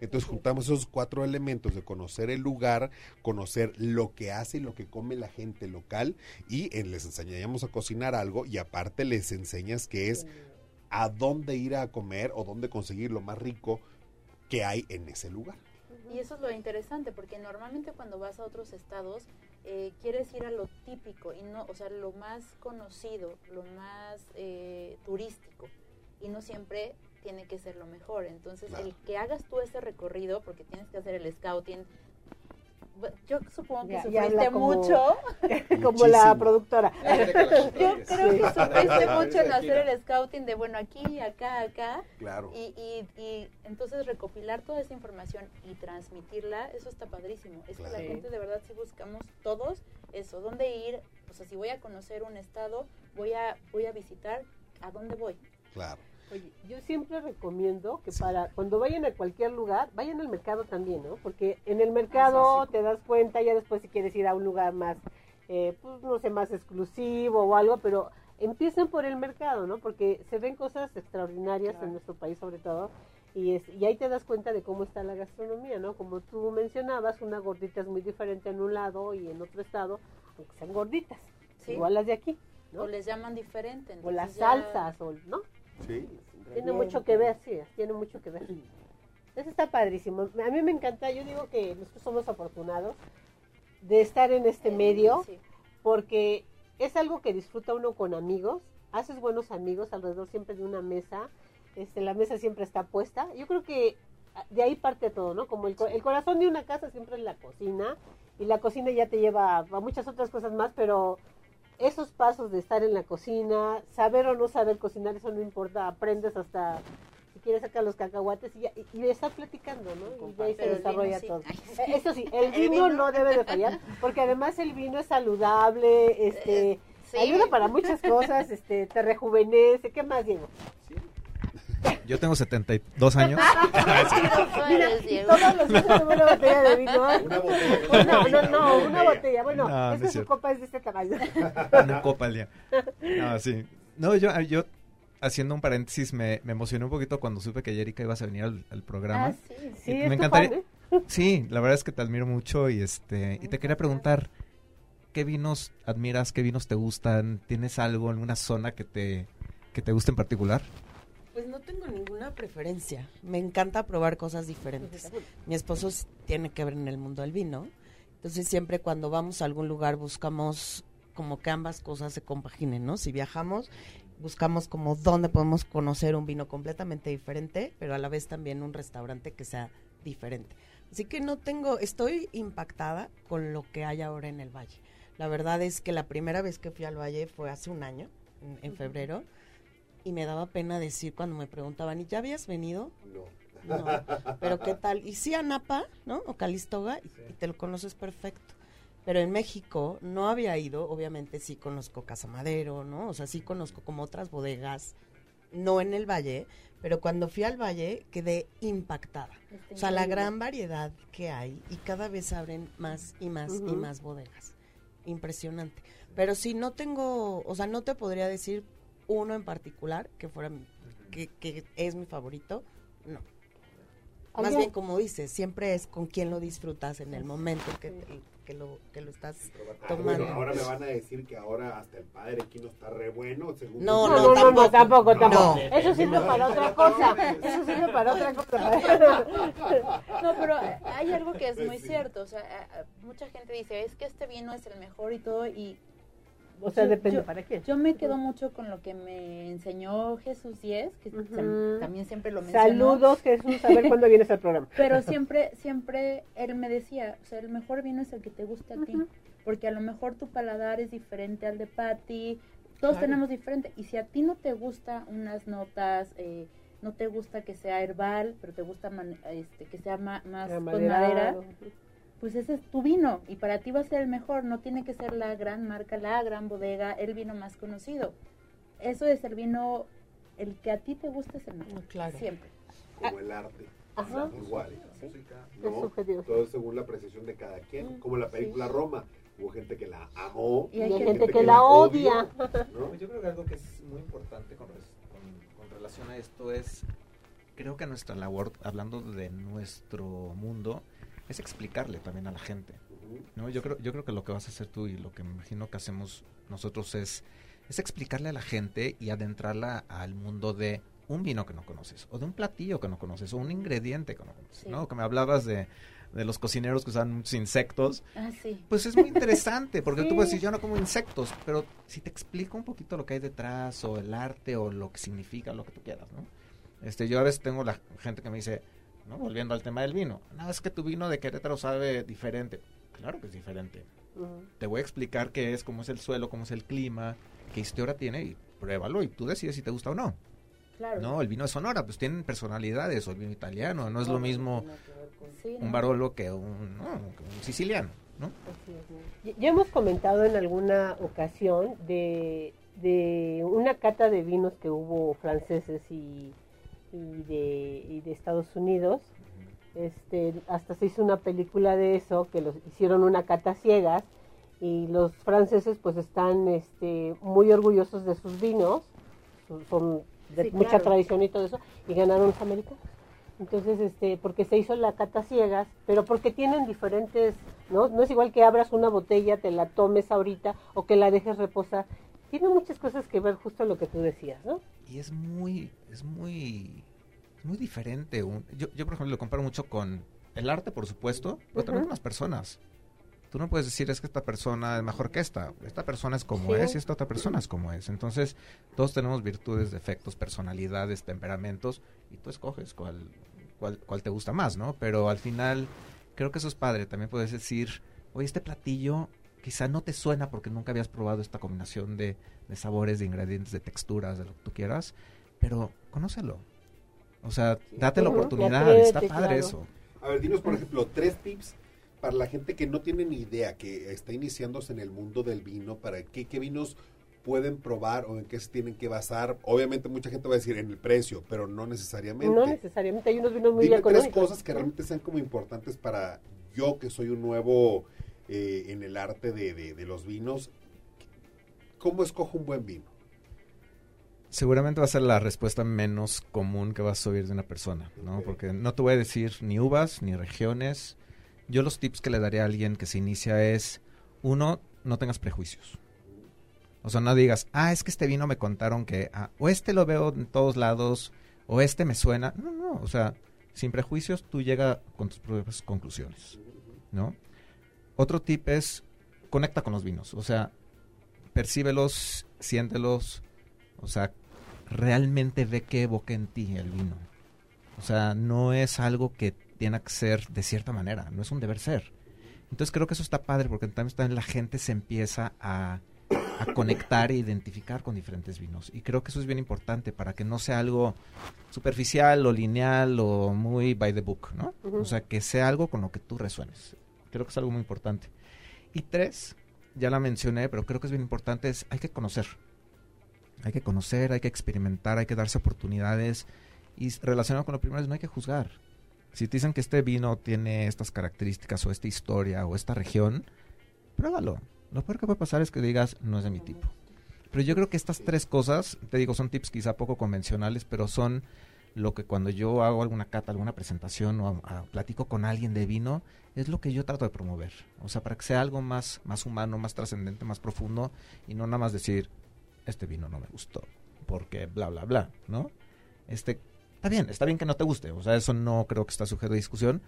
Entonces juntamos esos cuatro elementos de conocer el lugar, conocer lo que hace y lo que come la gente local y eh, les enseñamos a cocinar algo y aparte les enseñas que es a dónde ir a comer o dónde conseguir lo más rico que hay en ese lugar. Y eso es lo interesante, porque normalmente cuando vas a otros estados eh, quieres ir a lo típico y no, o sea, lo más conocido, lo más eh, turístico y no siempre tiene que ser lo mejor. Entonces, Claro. el que hagas tú ese recorrido, porque tienes que hacer el scouting. Yo supongo que como- mucho. (laughs) Como la productora. Yo creo que (laughs) sufriste Sí. mucho en hacer el scouting de, bueno, aquí, acá, acá. Claro. Y, y, y entonces recopilar toda esa información y transmitirla, eso está padrísimo. Es que la gente de verdad si buscamos todos eso, dónde ir, o sea, si voy a conocer un estado, voy a, voy a visitar, ¿a dónde voy? Claro. Oye, yo siempre recomiendo que para cuando vayan a cualquier lugar, vayan al mercado también, ¿no? Porque en el mercado Ah, sí. te das cuenta, ya después si quieres ir a un lugar más, eh, pues no sé, más exclusivo o algo, pero empiecen por el mercado, ¿no? Porque se ven cosas extraordinarias en nuestro país sobre todo. Y, es, y ahí te das cuenta de cómo está la gastronomía, ¿no? Como tú mencionabas, una gordita es muy diferente en un lado y en otro estado, aunque sean gorditas, Sí. igual las de aquí, ¿no? O les llaman diferente. O las ya- salsas, o, ¿no? Sí. Tiene mucho que ver, sí, tiene mucho que ver. Eso está padrísimo. A mí me encanta, yo digo que nosotros somos afortunados de estar en este Eh, medio, sí. porque es algo que disfruta uno con amigos, haces buenos amigos alrededor siempre de una mesa este, la mesa siempre está puesta. Yo creo que ah, de ahí parte todo, ¿no? Como el, co- el corazón de una casa siempre es la cocina y la cocina ya te lleva a muchas otras cosas más, pero esos pasos de estar en la cocina, saber o no saber cocinar, eso no importa, aprendes hasta si quieres sacar los cacahuates y, ya- y, y estar platicando, ¿no? Y ahí se desarrolla sí. todo. Ay, Eh, Eso sí, el (laughs) vino no debe de fallar, porque además el vino es saludable, este, Sí. ayuda para muchas cosas, este, te rejuvenece, ¿qué más, Diego? Yo tengo 72 años. (laughs) (laughs) Mira, (laughs) todos los días tengo una botella de vino. ¿eh? Una botella. No, no, no, una botella. Bueno, No, no esta es su copa es de este tamaño. una copa al día. No, sí. No, yo, yo haciendo un paréntesis, me, me emocioné un poquito cuando supe que Erika ibas a venir al, al programa. Ah, sí. Sí, me es encantaría. fan, ¿eh? Sí, la verdad es que te admiro mucho y este y te quería preguntar qué vinos admiras, qué vinos te gustan, ¿tienes algo en una zona que te que te guste en particular? Pues no tengo ninguna preferencia. Me encanta probar cosas diferentes. Mi esposo tiene que ver en el mundo del vino. Entonces siempre cuando vamos a algún lugar buscamos como que ambas cosas se compaginen, ¿no? Si viajamos, buscamos como dónde podemos conocer un vino completamente diferente, pero a la vez también un restaurante que sea diferente. Así que no tengo, estoy impactada con lo que hay ahora en el valle. La verdad es que la primera vez que fui al valle fue hace un año, en, en febrero, y me daba pena decir cuando me preguntaban, ¿y ya habías venido? No. No, pero ¿qué tal? Y sí a Napa, ¿no? O Calistoga, y, y te lo conoces perfecto. Pero en México no había ido, obviamente sí conozco Casa Madero, ¿no? O sea, sí conozco como otras bodegas, no en el valle, pero cuando fui al valle quedé impactada. O sea, la gran variedad que hay y cada vez abren más y más y más bodegas. Impresionante. Pero sí, no tengo, o sea, no te podría decir uno en particular que fuera mi- que, que es mi favorito. No. Más bien, como dices, siempre es con quién lo disfrutas en el momento que, que, lo, que lo estás Ah, tomando. bueno, ahora me van a decir que ahora hasta el padre Quino está re bueno. Según No, No, no, no, no, tampoco, No. tampoco. Eso sirve para otra cosa. Eso sirve para otra cosa. No, pero eh, hay algo que es muy Sí. cierto. O sea, a- a- mucha gente dice, es que este vino es el mejor y todo. Y O sea, Yo- depende yo- para quién. yo me quedo mucho con lo que me enseñó Jesús Diez, que Ujú. tam- también siempre lo mencionó. Saludos, Jesús, a ver cuándo vienes al programa. (laughs) Pero siempre, siempre él me decía, o sea, el mejor vino es el que te guste a ti. Porque a lo mejor tu paladar es diferente al de Patty. Todos Claro. tenemos diferente. Y si a ti no te gusta unas notas, eh, no te gusta que sea herbal, pero te gusta man- este, que sea ma- más con madera. Pues ese es tu vino. Y para ti va a ser el mejor. No tiene que ser la gran marca, la gran bodega, el vino más conocido. Eso es el vino, el que a ti te gusta es el mejor. Claro. Siempre. Como el arte. Ajá. Igual. Sí. ¿no? subjetivo. Todo según la apreciación de cada quien. Mm, Como la película Roma. Hubo gente que la amó. Y hay Y hay gente gente que la odia. ¿no? Yo creo que algo que es muy importante con, res- con- con relación a esto es, creo que nuestra labor, hablando de nuestro mundo, es explicarle también a la gente. ¿no? Yo, creo, yo creo que lo que vas a hacer tú y lo que me imagino que hacemos nosotros es, es explicarle a la gente y adentrarla al mundo de un vino que no conoces, o de un platillo que no conoces, o un ingrediente que no conoces. Sí. ¿no? Que me hablabas de, de los cocineros que usan muchos insectos. Ah, sí. Pues es muy interesante, porque tú Sí. puedes decir, yo no como insectos, pero si te explico un poquito lo que hay detrás, o el arte, o lo que significa, lo que tú quieras, ¿no? Este, yo a veces tengo la gente que me dice, ¿no? Volviendo al tema del vino, no, es que tu vino de Querétaro sabe diferente. Claro que es diferente. Te voy a explicar qué es, cómo es el suelo, cómo es el clima, qué historia tiene, y pruébalo, y tú decides si te gusta o no. Claro. No, el vino de Sonora, pues tienen personalidades, o el vino italiano, no es lo mismo un barolo que un, siciliano, ¿no? Así es, ¿no? Ya- Ya hemos comentado en alguna ocasión de, de una cata de vinos que hubo franceses y, y de, y de Estados Unidos. Este, hasta se hizo una película de eso, que los hicieron una cata ciegas y los franceses pues están este, muy orgullosos de sus vinos, son- de Sí, mucha claro. tradición y todo eso, y ganaron los americanos. Entonces, este, porque se hizo la cata ciegas, pero porque tienen diferentes, ¿no? No es igual que abras una botella, te la tomes ahorita o que la dejes reposar. Tiene muchas cosas que ver justo lo que tú decías, ¿no? Y es muy es muy muy diferente un- yo, yo por ejemplo lo comparo mucho con el arte por supuesto pero también con las personas Tú no puedes decir es que esta persona es mejor que esta. Esta persona es como Sí. es y esta otra persona es como es. Entonces, todos tenemos virtudes, defectos, personalidades, temperamentos y tú escoges cuál, cuál, cuál te gusta más, ¿no? Pero al final, creo que eso es padre. También puedes decir, oye, este platillo quizá no te suena porque nunca habías probado esta combinación de, de sabores, de ingredientes, de texturas, de lo que tú quieras, pero conócelo. O sea, date la oportunidad, está padre claro. eso. A ver, dinos, por ejemplo, tres tips para la gente que no tiene ni idea, que está iniciándose en el mundo del vino, para qué, qué vinos pueden probar o en qué se tienen que basar. Obviamente mucha gente va a decir en el precio, pero no necesariamente. No necesariamente, hay unos vinos muy Dime tres económicos. cosas que realmente sean como importantes para yo que soy un nuevo eh, en el arte de, de- de los vinos. ¿Cómo escojo un buen vino? Seguramente va a ser la respuesta menos común que vas a oír de una persona, ¿no? Porque no te voy a decir ni uvas, ni regiones. Yo los tips que le daría a alguien que se inicia es, uno, no tengas prejuicios. O sea, no digas, ah, es que este vino me contaron que, ah, o este lo veo en todos lados, o este me suena. No, no, o sea, sin prejuicios tú llega con tus propias conclusiones, ¿no? Otro tip es, conecta con los vinos, o sea, percíbelos, siéntelos, o sea, realmente ve que evoca en ti el vino. O sea, no es algo que tiene que ser de cierta manera, no es un deber ser. Entonces creo que eso está padre porque también está- la gente se empieza a, a conectar e identificar con diferentes vinos. Y creo que eso es bien importante para que no sea algo superficial o lineal o muy by the book, ¿no? O sea, que sea algo con lo que tú resuenes. Creo que es algo muy importante. Y tres, ya la mencioné, pero creo que es bien importante, es hay que conocer. Hay que conocer, hay que experimentar, hay que darse oportunidades. Y relacionado con lo primero es no hay que juzgar. Si te dicen que este vino tiene estas características o esta historia o esta región, pruébalo. Lo peor que puede pasar es que digas, no es de mi tipo. Pero yo creo que estas tres cosas, te digo, son tips quizá poco convencionales, pero son lo que cuando yo hago alguna cata, alguna presentación o platico con alguien de vino, es lo que yo trato de promover. O sea, para que sea algo más, más humano, más trascendente, más profundo y no nada más decir, este vino no me gustó, porque bla, bla, bla, ¿no? Este, está bien, está bien que no te guste, o sea, eso no creo que está sujeto a discusión,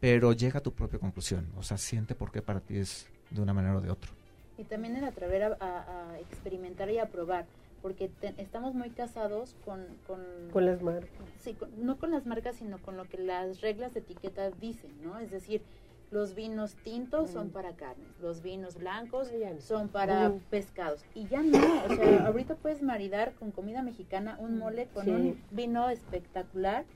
pero llega a tu propia conclusión, o sea, siente por qué para ti es de una manera o de otra. Y también el atrever a, a- a experimentar y a probar, porque te- estamos muy casados con... Con, Con las marcas. sí, con- no con las marcas, sino con lo que las reglas de etiqueta dicen, ¿no? Es decir, los vinos tintos son para carnes, los vinos blancos Ah, son para pescados. Y ya no, o sea, (coughs) ahorita puedes maridar con comida mexicana un mole con Sí. un vino espectacular.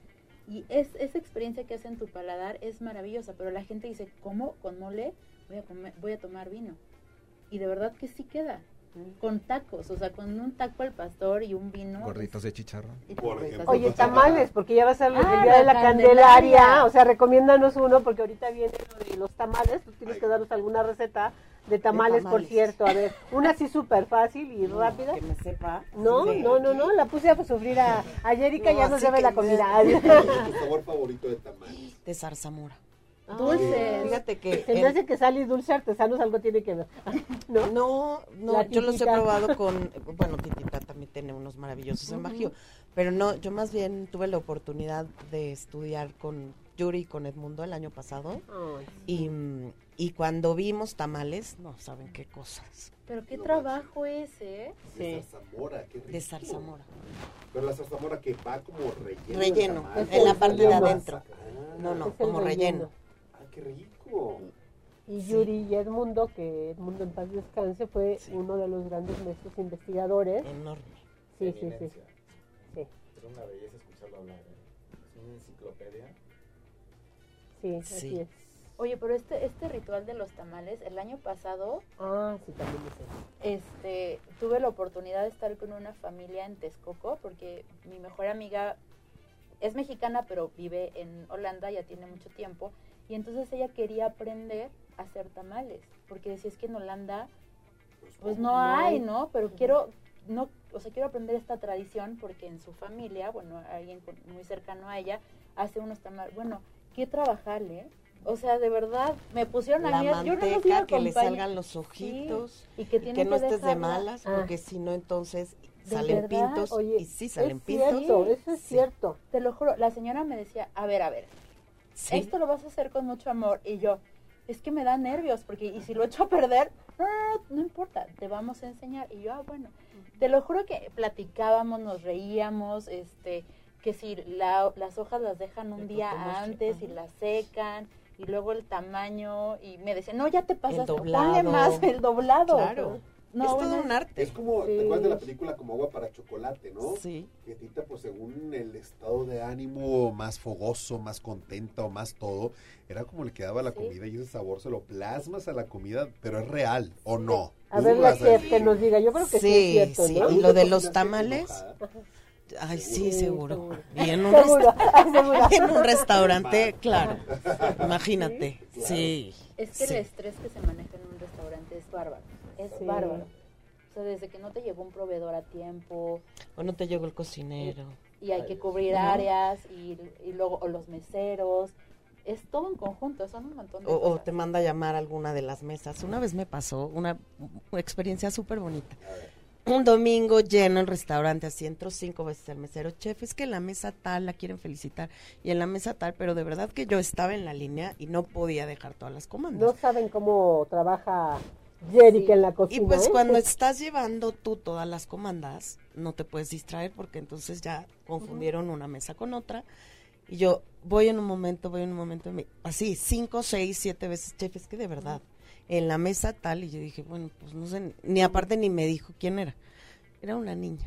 Y es, esa experiencia que hace en tu paladar es maravillosa, pero la gente dice, ¿cómo? ¿Con mole? Voy a, comer, voy a tomar vino. Y de verdad que sí queda. Con tacos, o sea, con un taco al pastor y un vino. Gorditos de chicharrón. Por Oye, tamales, porque ya va a ser Ah, el día de la la Candelaria. Candelaria. O sea, recomiéndanos uno, porque ahorita viene lo de los tamales. Tú tienes que darnos alguna receta de tamales, por tamales. cierto. A ver, una así súper fácil y No, rápida. Que me sepa. No, Sí. no, no, no, la puse a sufrir a, a Erika, No, ya nos debe la comida. ¿Tu (laughs) sabor favorito de tamal? De zarzamora. Dulces. Fíjate que... Se me en- hace que sal y dulce artesanos algo tiene que ver. (laughs) ¿No? No, yo los he probado (laughs) con, bueno, Titita también tiene unos maravillosos en Bajío, pero no, yo más bien tuve la oportunidad de estudiar con Yuri y con Edmundo el año pasado Ay, y, y cuando vimos tamales, no saben qué cosas, Pero qué trabajo ese, ¿eh? De Sí. zarzamora, qué rico. de zarzamora. Pero la zarzamora que va como relleno. Relleno, en la parte de adentro. Ah, No, no, Es el como relleno. Ah, qué rico. Y Yuri y Edmundo, que Edmundo en paz descanse, fue Sí. uno de los grandes maestros investigadores. Enorme. Sí, sí, sí. Sí, Es una belleza escucharlo hablar. ¿eh? Es una enciclopedia. sí, así Sí. es. Oye, pero este, este ritual de los tamales, el año pasado, Ah, sí, también es eso. este, tuve la oportunidad de estar con una familia en Texcoco, porque mi mejor amiga es mexicana, pero vive en Holanda, ya tiene mucho tiempo, y entonces ella quería aprender a hacer tamales, porque decía, es que en Holanda, pues no No hay. ¿no? Pero quiero, no, o sea, quiero aprender esta tradición, porque en su familia, bueno, alguien con- muy cercano a ella, hace unos tamales, bueno, qué trabajarle, O sea, de verdad, me pusieron a La mí, yo no los iba a que le salgan los ojitos. y que, y que no estés de malas, Ah. porque si no, entonces ¿De salen verdad? pintos. Oye, y sí salen es pintos. cierto, eso es Sí. cierto. Te lo juro, la señora me decía, a ver, a ver, Sí. esto lo vas a hacer con mucho amor. Y yo, es que me da nervios, porque y si lo echo a perder, no, no, no, no importa, te vamos a enseñar. Y yo, ah, bueno, te lo juro que platicábamos, nos reíamos, este, que si la- las hojas las dejan un día antes y las secan, y luego el tamaño, y me decían, no, ya te pasaste, ponle más el doblado. Claro. No, es bueno, todo un arte. Es como, ¿te acuerdas de la película como agua para chocolate, no? Sí. Que Tita, pues según el estado de ánimo más fogoso, más contento, más todo, era como le quedaba la Sí. comida y ese sabor se lo plasmas a la comida, pero es real o no. A ver, la chef que nos diga. Yo creo que sí, Sí, es cierto, sí. ¿no? Y lo de los tamales, ay, sí, seguro. Y en un, Seguro, resta- (laughs) seguro. (laughs) en un restaurante, claro. (laughs) Imagínate. Sí. Es que el estrés que se maneja en un restaurante es bárbaro, es Sí. bárbaro. O sea, desde que no te llegó un proveedor a tiempo, O no te llegó el cocinero. y hay que cubrir áreas y, y luego o los meseros. Es todo un conjunto, son un montón de O, o cosas. te manda a llamar a alguna de las mesas. Una vez me pasó una, una experiencia súper bonita. Un domingo lleno el restaurante, así entro cinco veces al mesero. Chef, es que en la mesa tal la quieren felicitar. Y en la mesa tal, pero de verdad que yo estaba en la línea y no podía dejar todas las comandas. No saben cómo trabaja Jerica Sí. en la Y pues ¿eh? cuando estás llevando tú todas las comandas, no te puedes distraer porque entonces ya confundieron una mesa con otra. Y yo voy en un momento, voy en un momento, así, cinco, seis, siete veces, chef, es que de verdad, en la mesa tal, y yo dije, bueno, pues no sé, ni aparte ni me dijo quién era. Era una niña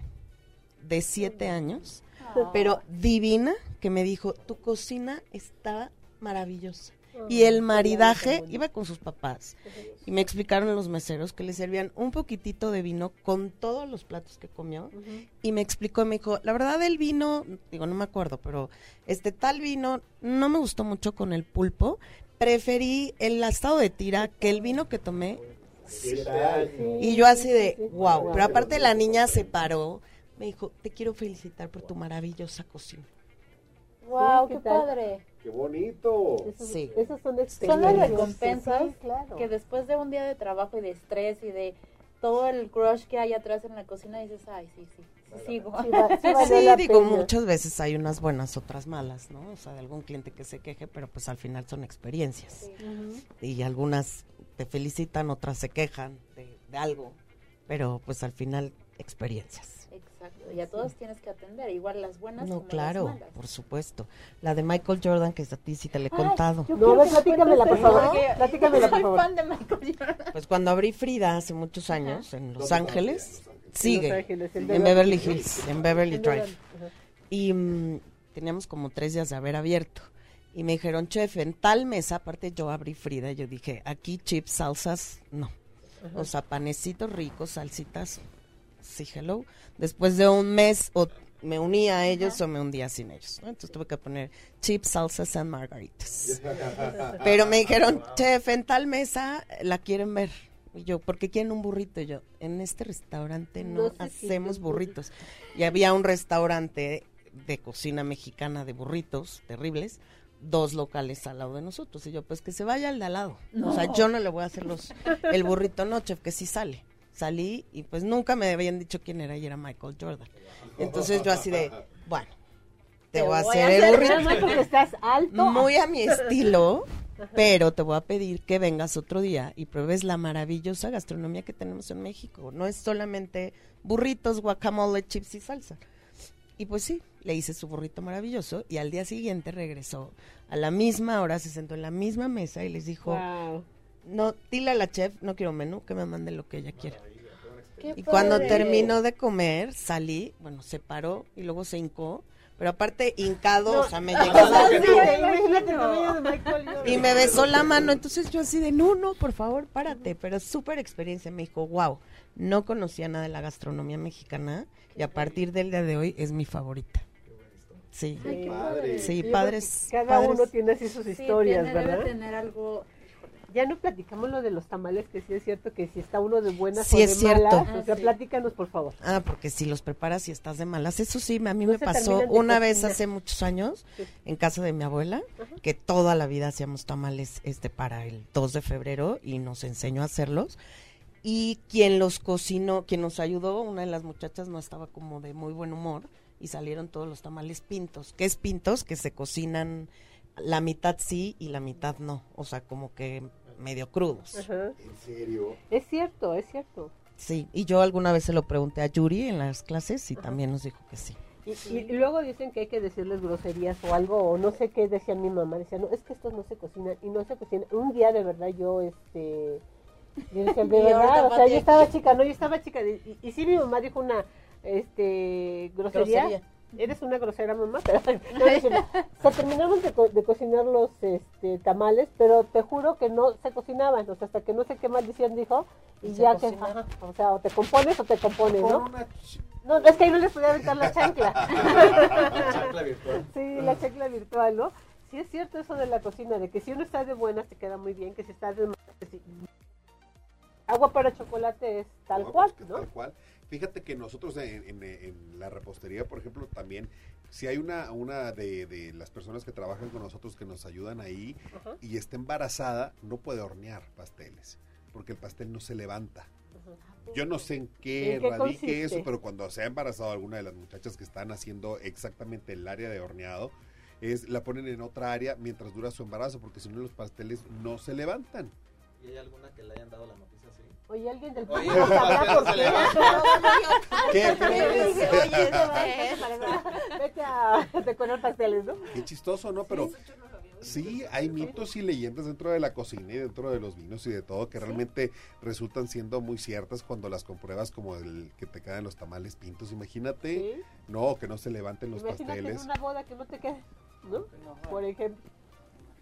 de siete años, Ah. pero divina, que me dijo, tu cocina está maravillosa. Y el maridaje iba con sus papás. Y me explicaron los meseros que le servían un poquitito de vino con todos los platos que comió. Y me explicó, me dijo, la verdad el vino, digo, no me acuerdo, pero este tal vino no me gustó mucho con el pulpo. Preferí el estado de tira que el vino que tomé. Y yo así de, wow. Pero aparte la niña se paró, me dijo, te quiero felicitar por tu maravillosa cocina. ¡Wow, qué padre! ¡Qué bonito! Sí. esos son Son las recompensas Sí, claro. que después de un día de trabajo y de estrés y de todo el crush que hay atrás en la cocina dices, ay, sí, sí, sí sigo. Sí, va- sí (laughs) digo, pena. muchas veces hay unas buenas, otras malas, ¿no? O sea, de algún cliente que se queje, pero pues al final son experiencias. Y algunas te felicitan, otras se quejan de, de algo, pero pues al final experiencias. Exacto, y a todos tienes que atender, igual las buenas No, como claro, las malas. por supuesto. La de Michael Jordan, que es a ti sí te la he Ay, contado. yo No, me platícamela, por favor. Platícamela, por fan de Michael Jordan. Pues cuando abrí Frida hace muchos años en Los Ángeles, sigue Los Ángeles, en en Beverly Hills, en Beverly En Drive. Ajá. Y mm, teníamos como tres días de haber abierto. Y me dijeron, chef, en tal mesa, aparte yo abrí Frida, y yo dije, aquí chips, salsas, no. O sea, panecitos ricos, salsitas, sí, hello. Después de un mes, o me unía a ellos o me hundía sin ellos. ¿no? Entonces tuve que poner chips, salsas and margaritas. Pero me dijeron, chef, en tal mesa la quieren ver. Y yo, ¿por qué quieren un burrito? Y yo, en este restaurante no, No hacemos burritos. Y había un restaurante de cocina mexicana de burritos terribles, dos locales al lado de nosotros. Y yo, pues que se vaya al de al lado. O sea, yo no le voy a hacer los, el burrito, no, chef, que sí sale. Salí y pues nunca me habían dicho quién era y era Michael Jordan. Entonces yo así de, bueno, te, voy a hacer el burrito porque estás alto. muy a mi (laughs) estilo, pero te voy a pedir que vengas otro día y pruebes la maravillosa gastronomía que tenemos en México. No es solamente burritos, guacamole, chips y salsa. Y pues sí, le hice su burrito maravilloso y al día siguiente regresó a la misma hora, se sentó en la misma mesa y les dijo, Wow. No, dile a la chef, no quiero menú, que me mande lo que ella quiera. Y cuando terminó de comer, salí, bueno, se paró y luego se hincó, pero aparte hincado, o sea, me (laughs) llegó sí, y me besó la mano, entonces yo así de, no, no, por favor, párate, pero súper experiencia, me dijo, wow, no conocía nada de la gastronomía mexicana y a partir del día de hoy es mi favorita. Sí, Ay, qué Padre. sí, Sí, padres. Cada padres. uno tiene así sus Sí, historias, debe ¿verdad? tener algo Ya no platicamos lo de los tamales, que sí es cierto que si está uno de buenas Sí o de es cierto. malas, Ah, o sea, sí. platícanos, por favor. Ah, porque si los preparas y estás de malas, eso sí, a mí No me pasó una vez hace muchos años Sí. en casa de mi abuela, que toda la vida hacíamos tamales este para el 2 de febrero y nos enseñó a hacerlos. Y quien los cocinó, quien nos ayudó, una de las muchachas no estaba como de muy buen humor y salieron todos los tamales pintos. ¿Qué es pintos? Que se cocinan la mitad sí y la mitad no. O sea, como que medio crudos. Ajá. ¿En serio? Es cierto, es cierto. Sí, y yo alguna vez se lo pregunté a Yuri en las clases y también nos dijo que sí. Y, y- y luego dicen que hay que decirles groserías o algo, o no sé qué decía mi mamá. Decía, no, es que estos no se cocinan y no se cocinan. Un día de verdad yo, este. Yo decía, de (laughs) Y ahorita verdad, o sea, yo estaba chica, no, yo estaba chica. Y, y sí, mi mamá dijo una este grosería. Grosería. Eres una grosera mamá, pero no, o sea, terminamos de, co- de cocinar los este, tamales, pero te juro que no se cocinaban, o sea, hasta que no sé qué maldición dijo, y, ya que, ajá, o sea, o te compones o te compones, ¿no? No, es que ahí no les podía aventar la chancla. (laughs) Chancla virtual. Sí, la chancla virtual, ¿no? Sí es cierto eso de la cocina, de que si uno está de buenas te queda muy bien, que si estás de malas, si- Agua para chocolate es tal No, cual, pues. Tal cual. Fíjate que nosotros en, en- en la repostería, por ejemplo, también, si hay una, una de, de las personas que trabajan con nosotros que nos ayudan ahí y está embarazada, no puede hornear pasteles, porque el pastel no se levanta. Yo no sé en qué, ¿En qué radique consiste? eso, pero cuando se ha embarazado alguna de las muchachas que están haciendo exactamente el área de horneado, es la ponen en otra área mientras dura su embarazo, porque si no los pasteles no se levantan. ¿Y hay alguna que le hayan dado la noticia así? Oye, alguien del Oye, público los sabrá por qué. ¿Qué? Oye, va, vete a decorar pasteles, ¿no? Qué chistoso, ¿no? Pero sí, hay mitos y leyendas dentro de la cocina y dentro de los vinos y de todo que realmente resultan siendo muy ciertas cuando las compruebas como el que te quedan los tamales pintos. Imagínate, Sí. no, que no se levanten los Imagínate en pasteles. una boda que no te quede, ¿no? Por ejemplo.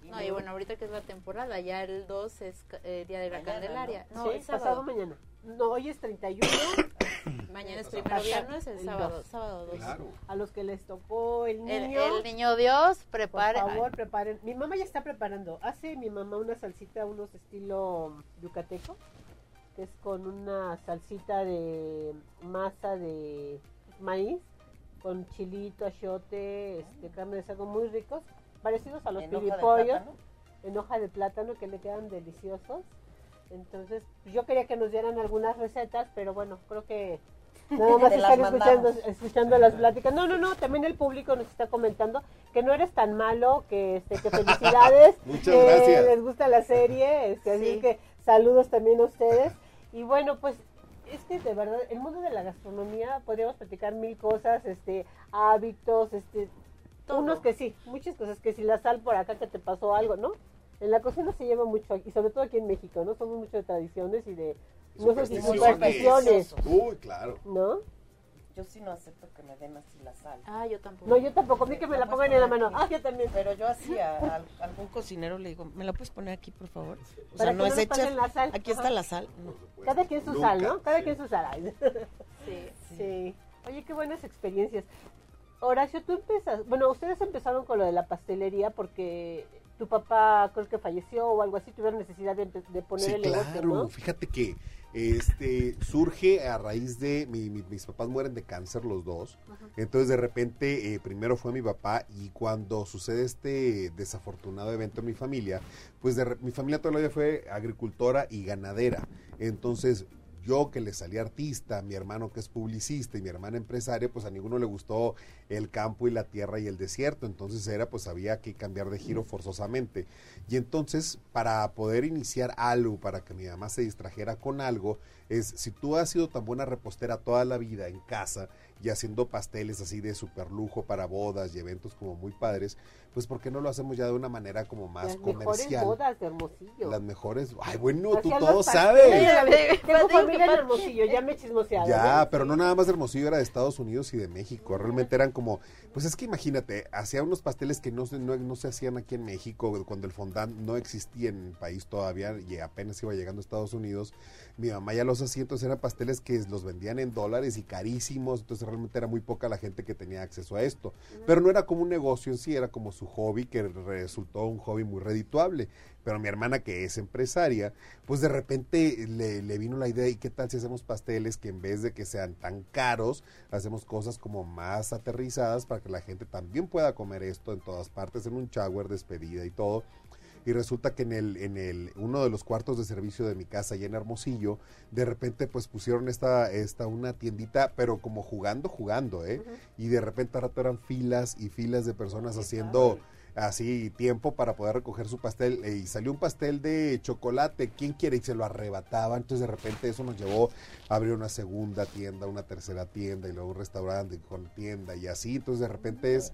No, y bueno, ahorita que es la temporada, ya el 2 es eh, Día de la Mañana, Candelaria. No, sí, es pasado mañana. No, hoy es 31. (coughs) Mañana es primero viernes, el El sábado, dos. sábado 2. Claro. A los que les tocó el niño. el niño Dios Por prepare. favor, preparen. Mi mamá ya está preparando. Hace mi mamá una salsita, unos estilo yucateco, que es con una salsita de masa de maíz, con chilito, achiote, este, carne de cerdo muy ricos, parecidos a los En hoja piripollos, plátano. en hoja de plátano, que le quedan deliciosos. Entonces, yo quería que nos dieran algunas recetas, pero bueno, creo que nada (laughs) más están escuchando, escuchando las pláticas. No, no, no, también el público nos está comentando que no eres tan malo, que, este, que felicidades, (laughs) Muchas que gracias. les gusta la serie, este, así Sí. es que saludos también a ustedes. Y bueno, pues es que de verdad, el mundo de la gastronomía, podríamos platicar mil cosas, este, hábitos, este, Todo. unos que sí, muchas cosas, que si la sal por acá que te pasó algo, ¿no? En la cocina se lleva mucho, y sobre todo aquí en México, ¿no? Somos mucho de tradiciones y de no sé si Supersticiones. Uy, claro. ¿no? Yo sí no acepto que me den así la sal. Ah, yo tampoco. No, yo tampoco, a mí que me la pongan en la mano. Ah, yo también. Pero yo hacía a al- algún cocinero le digo, ¿me la puedes poner aquí, por favor? O Para sea, no no es hecha. la sal. Aquí está la sal. No. Cada quien su Nunca. sal, ¿no? Cada quien su sal. (laughs) Sí. Sí. Oye, qué buenas experiencias. Horacio, tú empiezas, bueno, ustedes empezaron con lo de la pastelería porque tu papá creo que falleció o algo así, tuvieron necesidad de, poner Sí, el negocio, claro. ¿no? Fíjate que este surge a raíz de mi- mi- mis papás mueren de cáncer los dos. Entonces de repente eh, primero fue mi papá y cuando sucede este desafortunado evento en mi familia, pues de mi familia todavía fue agricultora y ganadera. Entonces yo que le salí artista, mi hermano que es publicista y mi hermana empresaria, pues a ninguno le gustó el campo y la tierra y el desierto. Entonces era pues había que cambiar de giro forzosamente. Y entonces, para poder iniciar algo, para que mi mamá se distrajera con algo, es si tú has sido tan buena repostera toda la vida en casa y haciendo pasteles así de super lujo para bodas y eventos como muy padres, pues ¿por qué no lo hacemos ya de una manera como más Las mejores comercial? bodas de Hermosillo. Las mejores. Ay, bueno, tú todo sabes. Tengo Pues familia en Hermosillo, ya me he chismoseado. Ya, ¿no? pero no nada más de Hermosillo, era de Estados Unidos y de México. Realmente eran como, pues es que imagínate, hacía unos pasteles que no, se- no, no se hacían aquí en México, cuando el fondant no existía en el país todavía y apenas iba llegando a Estados Unidos. Mi mamá ya los hacía, entonces eran pasteles que los vendían en dólares y carísimos, entonces realmente era muy poca la gente que tenía acceso a esto. Pero no era como un negocio en sí, era como su hobby, que resultó un hobby muy redituable. Pero mi hermana, que es empresaria, pues de repente le, le vino la idea, ¿y qué tal si hacemos pasteles que en vez de que sean tan caros, hacemos cosas como más aterrizadas para que la gente también pueda comer esto en todas partes, en un shower, despedida y todo? Y resulta que en el en el uno de los cuartos de servicio de mi casa allá en Hermosillo de repente pues pusieron esta esta una tiendita pero como jugando jugando eh y de repente a rato eran filas y filas de personas haciendo así tiempo para poder recoger su pastel eh, y salió un pastel de chocolate, ¿quién quiere? Y se lo arrebataba, entonces de repente eso nos llevó a abrir una segunda tienda, una tercera tienda y luego un restaurante con tienda y así, entonces de repente es,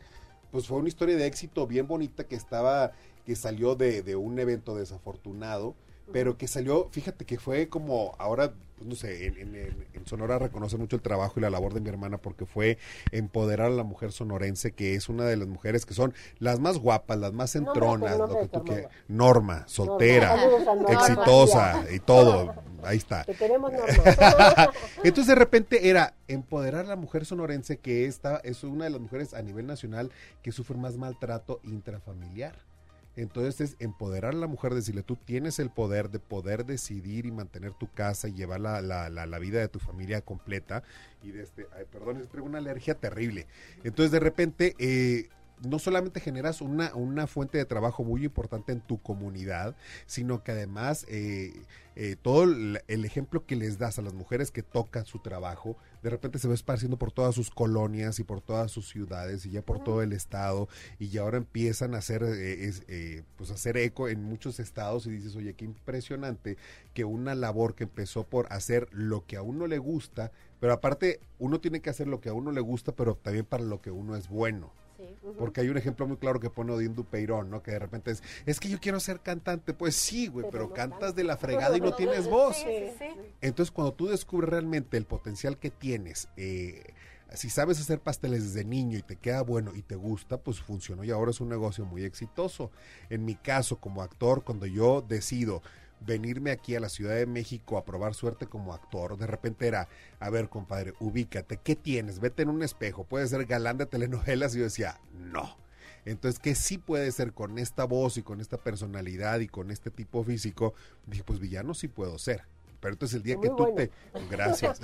pues fue una historia de éxito bien bonita que estaba, que salió de, de un evento desafortunado, pero que salió, fíjate que fue como ahora, pues, no sé, en, en- en- Sonora reconoce mucho el trabajo y la labor de mi hermana porque fue empoderar a la mujer sonorense, que es una de las mujeres que son las más guapas, las más entronas, lo que tú. Norma, soltera, Norma. exitosa y todo, (laughs) ahí está. Te queremos, Norma. (laughs) Entonces de repente era empoderar a la mujer sonorense que esta es una de las mujeres a nivel nacional que sufre más maltrato intrafamiliar. Entonces es empoderar a la mujer, decirle, tú tienes el poder de poder decidir y mantener tu casa y llevar la, la, la, vida de tu familia completa. Y de este, perdón, es una alergia terrible. Entonces de repente eh, no solamente generas una, una fuente de trabajo muy importante en tu comunidad, sino que además eh, eh, todo el ejemplo que les das a las mujeres que tocan su trabajo, de repente se va esparciendo por todas sus colonias y por todas sus ciudades y ya por todo el estado y ya ahora empiezan a hacer eh, eh, pues hacer eco en muchos estados y dices oye qué impresionante que una labor que empezó por hacer lo que a uno le gusta pero aparte uno tiene que hacer lo que a uno le gusta pero también para lo que uno es bueno porque hay un ejemplo muy claro que pone Odín Dupeirón, ¿no? Que de repente es, es que yo quiero ser cantante. Pues sí, güey, Pero pero no cantas de la fregada y no tienes voz. Sí, sí, sí. Entonces, cuando tú descubres realmente el potencial que tienes, eh, si sabes hacer pasteles desde niño y te queda bueno y te gusta, pues funcionó y ahora es un negocio muy exitoso. En mi caso, como actor, cuando yo decido venirme aquí a la Ciudad de México a probar suerte como actor, de repente era, a ver, compadre, ubícate, ¿qué tienes? Vete en un espejo, puedes ser galán de telenovelas y yo decía, no. Entonces, que sí puede ser con esta voz y con esta personalidad y con este tipo físico, dije, pues villano sí puedo ser. Pero entonces el día Muy que tú bueno. te... (laughs) Gracias.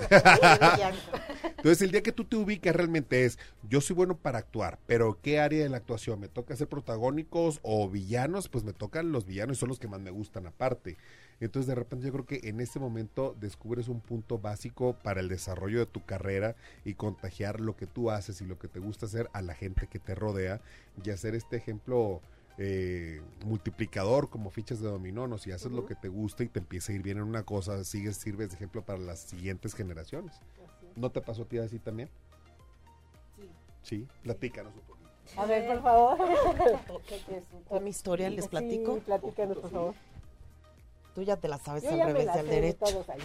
Entonces el día que tú te ubicas realmente es, yo soy bueno para actuar, pero ¿qué área de la actuación? ¿Me toca ser protagónicos o villanos? Pues me tocan los villanos y son los que más me gustan aparte. Entonces de repente yo creo que en este momento descubres un punto básico para el desarrollo de tu carrera y contagiar lo que tú haces y lo que te gusta hacer a la gente que te rodea y hacer este ejemplo eh, multiplicador como fichas de dominó, ¿no? Si haces lo que te gusta y te empieza a ir bien en una cosa, sigues, sirves de ejemplo para las siguientes generaciones. ¿No te pasó a ti así también? Sí. Sí, platícanos un poquito. A ver, por favor. (laughs) Toda mi historia les platico. Sí, platícanos, por favor. Tú ya te la sabes Yo al revés del derecho. todos ahí.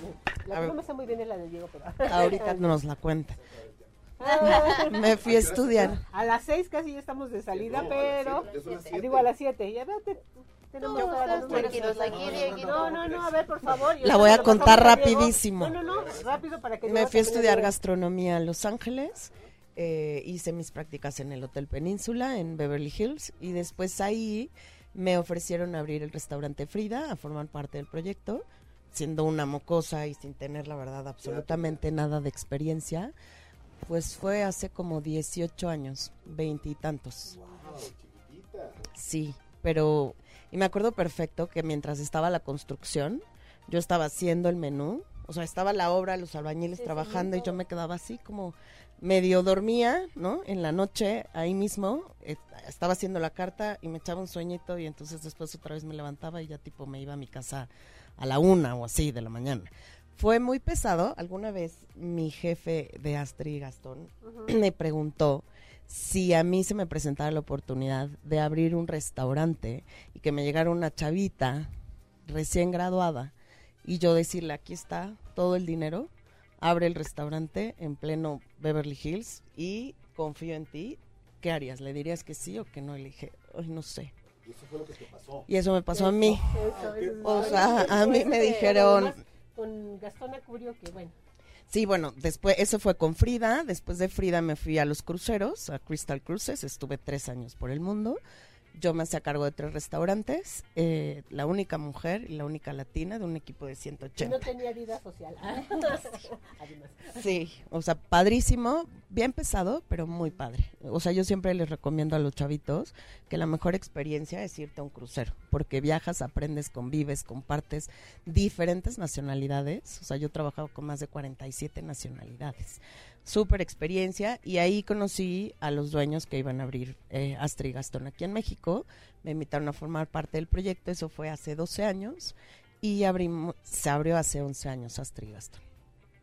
La A que ver. no me sé muy bien es la de Diego, pero... Ahorita (laughs) nos la cuenta. (laughs) Me fui a estudiar. A las seis casi ya estamos de salida, No, pero... a. Digo, a las siete. Ya vete. Tenemos No, No, no, no, a ver, por favor. La voy a contar rapidísimo. No, no, no, rápido para que Me fui a estudiar gastronomía a Los Ángeles. eh, hice mis prácticas en el Hotel Península en Beverly Hills y después ahí me ofrecieron abrir el restaurante Frida a formar parte del proyecto, siendo una mocosa y sin tener la verdad absolutamente nada de experiencia. Pues fue hace como 18 años, veintitantos. Sí, pero y me acuerdo perfecto que mientras estaba la construcción, yo estaba haciendo el menú, o sea, estaba la obra, los albañiles trabajando y yo me quedaba así como medio dormía, ¿no? En la noche ahí mismo eh, estaba haciendo la carta y me echaba un sueñito y entonces después otra vez me levantaba y ya tipo me iba a mi casa a la una o así de la mañana. Fue muy pesado. Alguna vez mi jefe de Astrid Gastón (clears throat) me preguntó si a mí se me presentara la oportunidad de abrir un restaurante y que me llegara una chavita recién graduada y yo decirle, aquí está todo el dinero, abre el restaurante en pleno Beverly Hills y confío en ti, ¿qué harías? ¿Le dirías que sí o que no? Y le dije, ay, no sé. Y eso fue lo que te pasó. Y eso me pasó a mí. Eso, eso. O sea, a mí me Este, dijeron... Con Gastón Acurio, que bueno. Sí, bueno, después, eso fue con Frida. Después de Frida me fui a los cruceros, a Crystal Cruises. Estuve tres años por el mundo. Yo me hacía cargo de tres restaurantes. eh, la única mujer y la única latina de un equipo de Y 180. no tenía vida social. (laughs) Además. Sí, o sea, padrísimo, bien pesado, pero muy padre. O sea, yo siempre les recomiendo a los chavitos que la mejor experiencia es irte a un crucero, porque viajas, aprendes, convives, compartes diferentes nacionalidades. O sea, yo he trabajado con más de 47 nacionalidades. Súper experiencia y ahí conocí a los dueños que iban a abrir eh, Astra y Gastón aquí en México. Me invitaron a formar parte del proyecto, eso fue hace 12 años y abrimos, se abrió hace 11 años Astra y Gastón.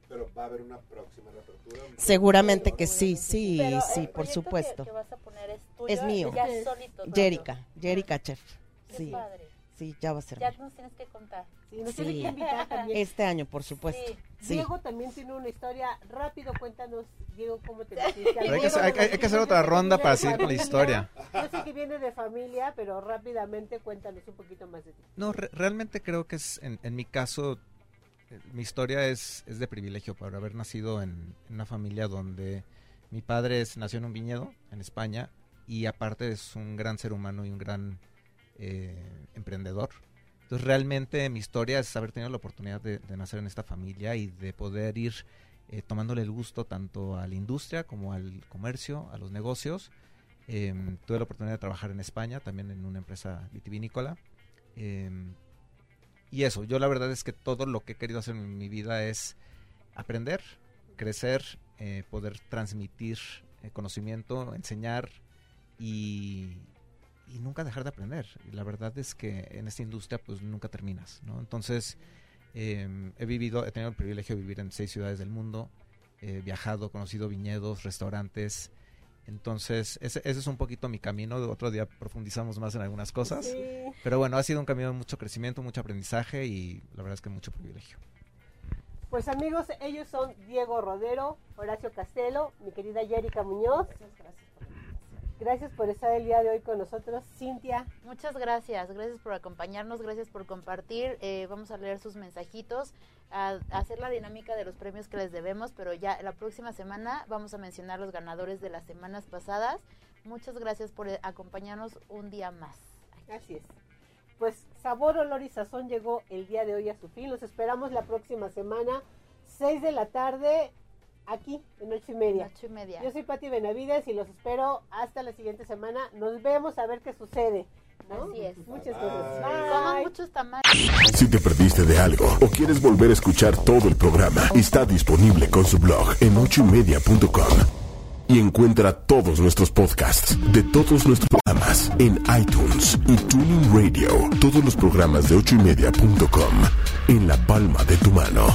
Pero va a haber una próxima reapertura. Seguramente que sí, sí, Pero sí, por supuesto. Que, que vas a poner es tuyo. Es mío. Ya solito. todo. Jerica, Jerica Chef. Qué Sí, padre. Sí, ya va a ser. Ya nos tienes que contar. Sí, nos Sí. tiene que invitar también. Este año, por supuesto. Sí. Sí. Diego también tiene una historia. Rápido, cuéntanos, Diego, cómo te. Pero hay que hay que- hay que hacer otra ronda para seguir con la historia. Yo sé que viene de familia, pero rápidamente cuéntanos un poquito más de ti. No, re- realmente creo que es, en, en mi caso, eh, mi historia es, es de privilegio por haber nacido en, en una familia donde mi padre es, nació en un viñedo en España y aparte es un gran ser humano y un gran eh, emprendedor. Entonces realmente mi historia es haber tenido la oportunidad de, de nacer en esta familia y de poder ir eh, tomándole el gusto tanto a la industria como al comercio, a los negocios. Em, tuve la oportunidad de trabajar en España, también en una empresa vitivinícola. Em, y eso, yo la verdad es que todo lo que he querido hacer en mi vida es aprender, crecer, eh, poder transmitir eh, conocimiento, enseñar y, y nunca dejar de aprender. Y la verdad es que en esta industria pues nunca terminas, ¿no? Entonces em, he vivido, he tenido el privilegio de vivir en seis ciudades del mundo, he viajado, conocido viñedos, restaurantes. Entonces, ese, ese es un poquito mi camino. Otro día profundizamos más en algunas cosas. Sí. Pero bueno, ha sido un camino de mucho crecimiento, mucho aprendizaje y la verdad es que mucho privilegio. Pues amigos, ellos son Diego Rodero, Horacio Castelo, mi querida Yérica Muñoz. Gracias por estar el día de hoy con nosotros. Cintia, Muchas gracias, gracias por acompañarnos, gracias por compartir. Eh, vamos a leer sus mensajitos, a, a hacer la dinámica de los premios que les debemos, pero ya la próxima semana vamos a mencionar los ganadores de las semanas pasadas. Muchas gracias por eh, acompañarnos un día más. así es. Pues Sabor, Olor y Sazón llegó el día de hoy a su fin. Los esperamos la próxima semana, 6 de la tarde, aquí en ocho y media. Ocho y media. Yo soy Pati Benavides y los espero hasta la siguiente semana. Nos vemos a ver qué sucede. ¿no? Así es. Muchas cosas. Coman Bye. muchos tamales. Si te perdiste de algo o quieres volver a escuchar todo el programa, está disponible con su blog en ochoymedia.com. Y encuentra todos nuestros podcasts de todos nuestros programas en iTunes y Tuning Radio. Todos los programas de ochoymedia.com en la palma de tu mano.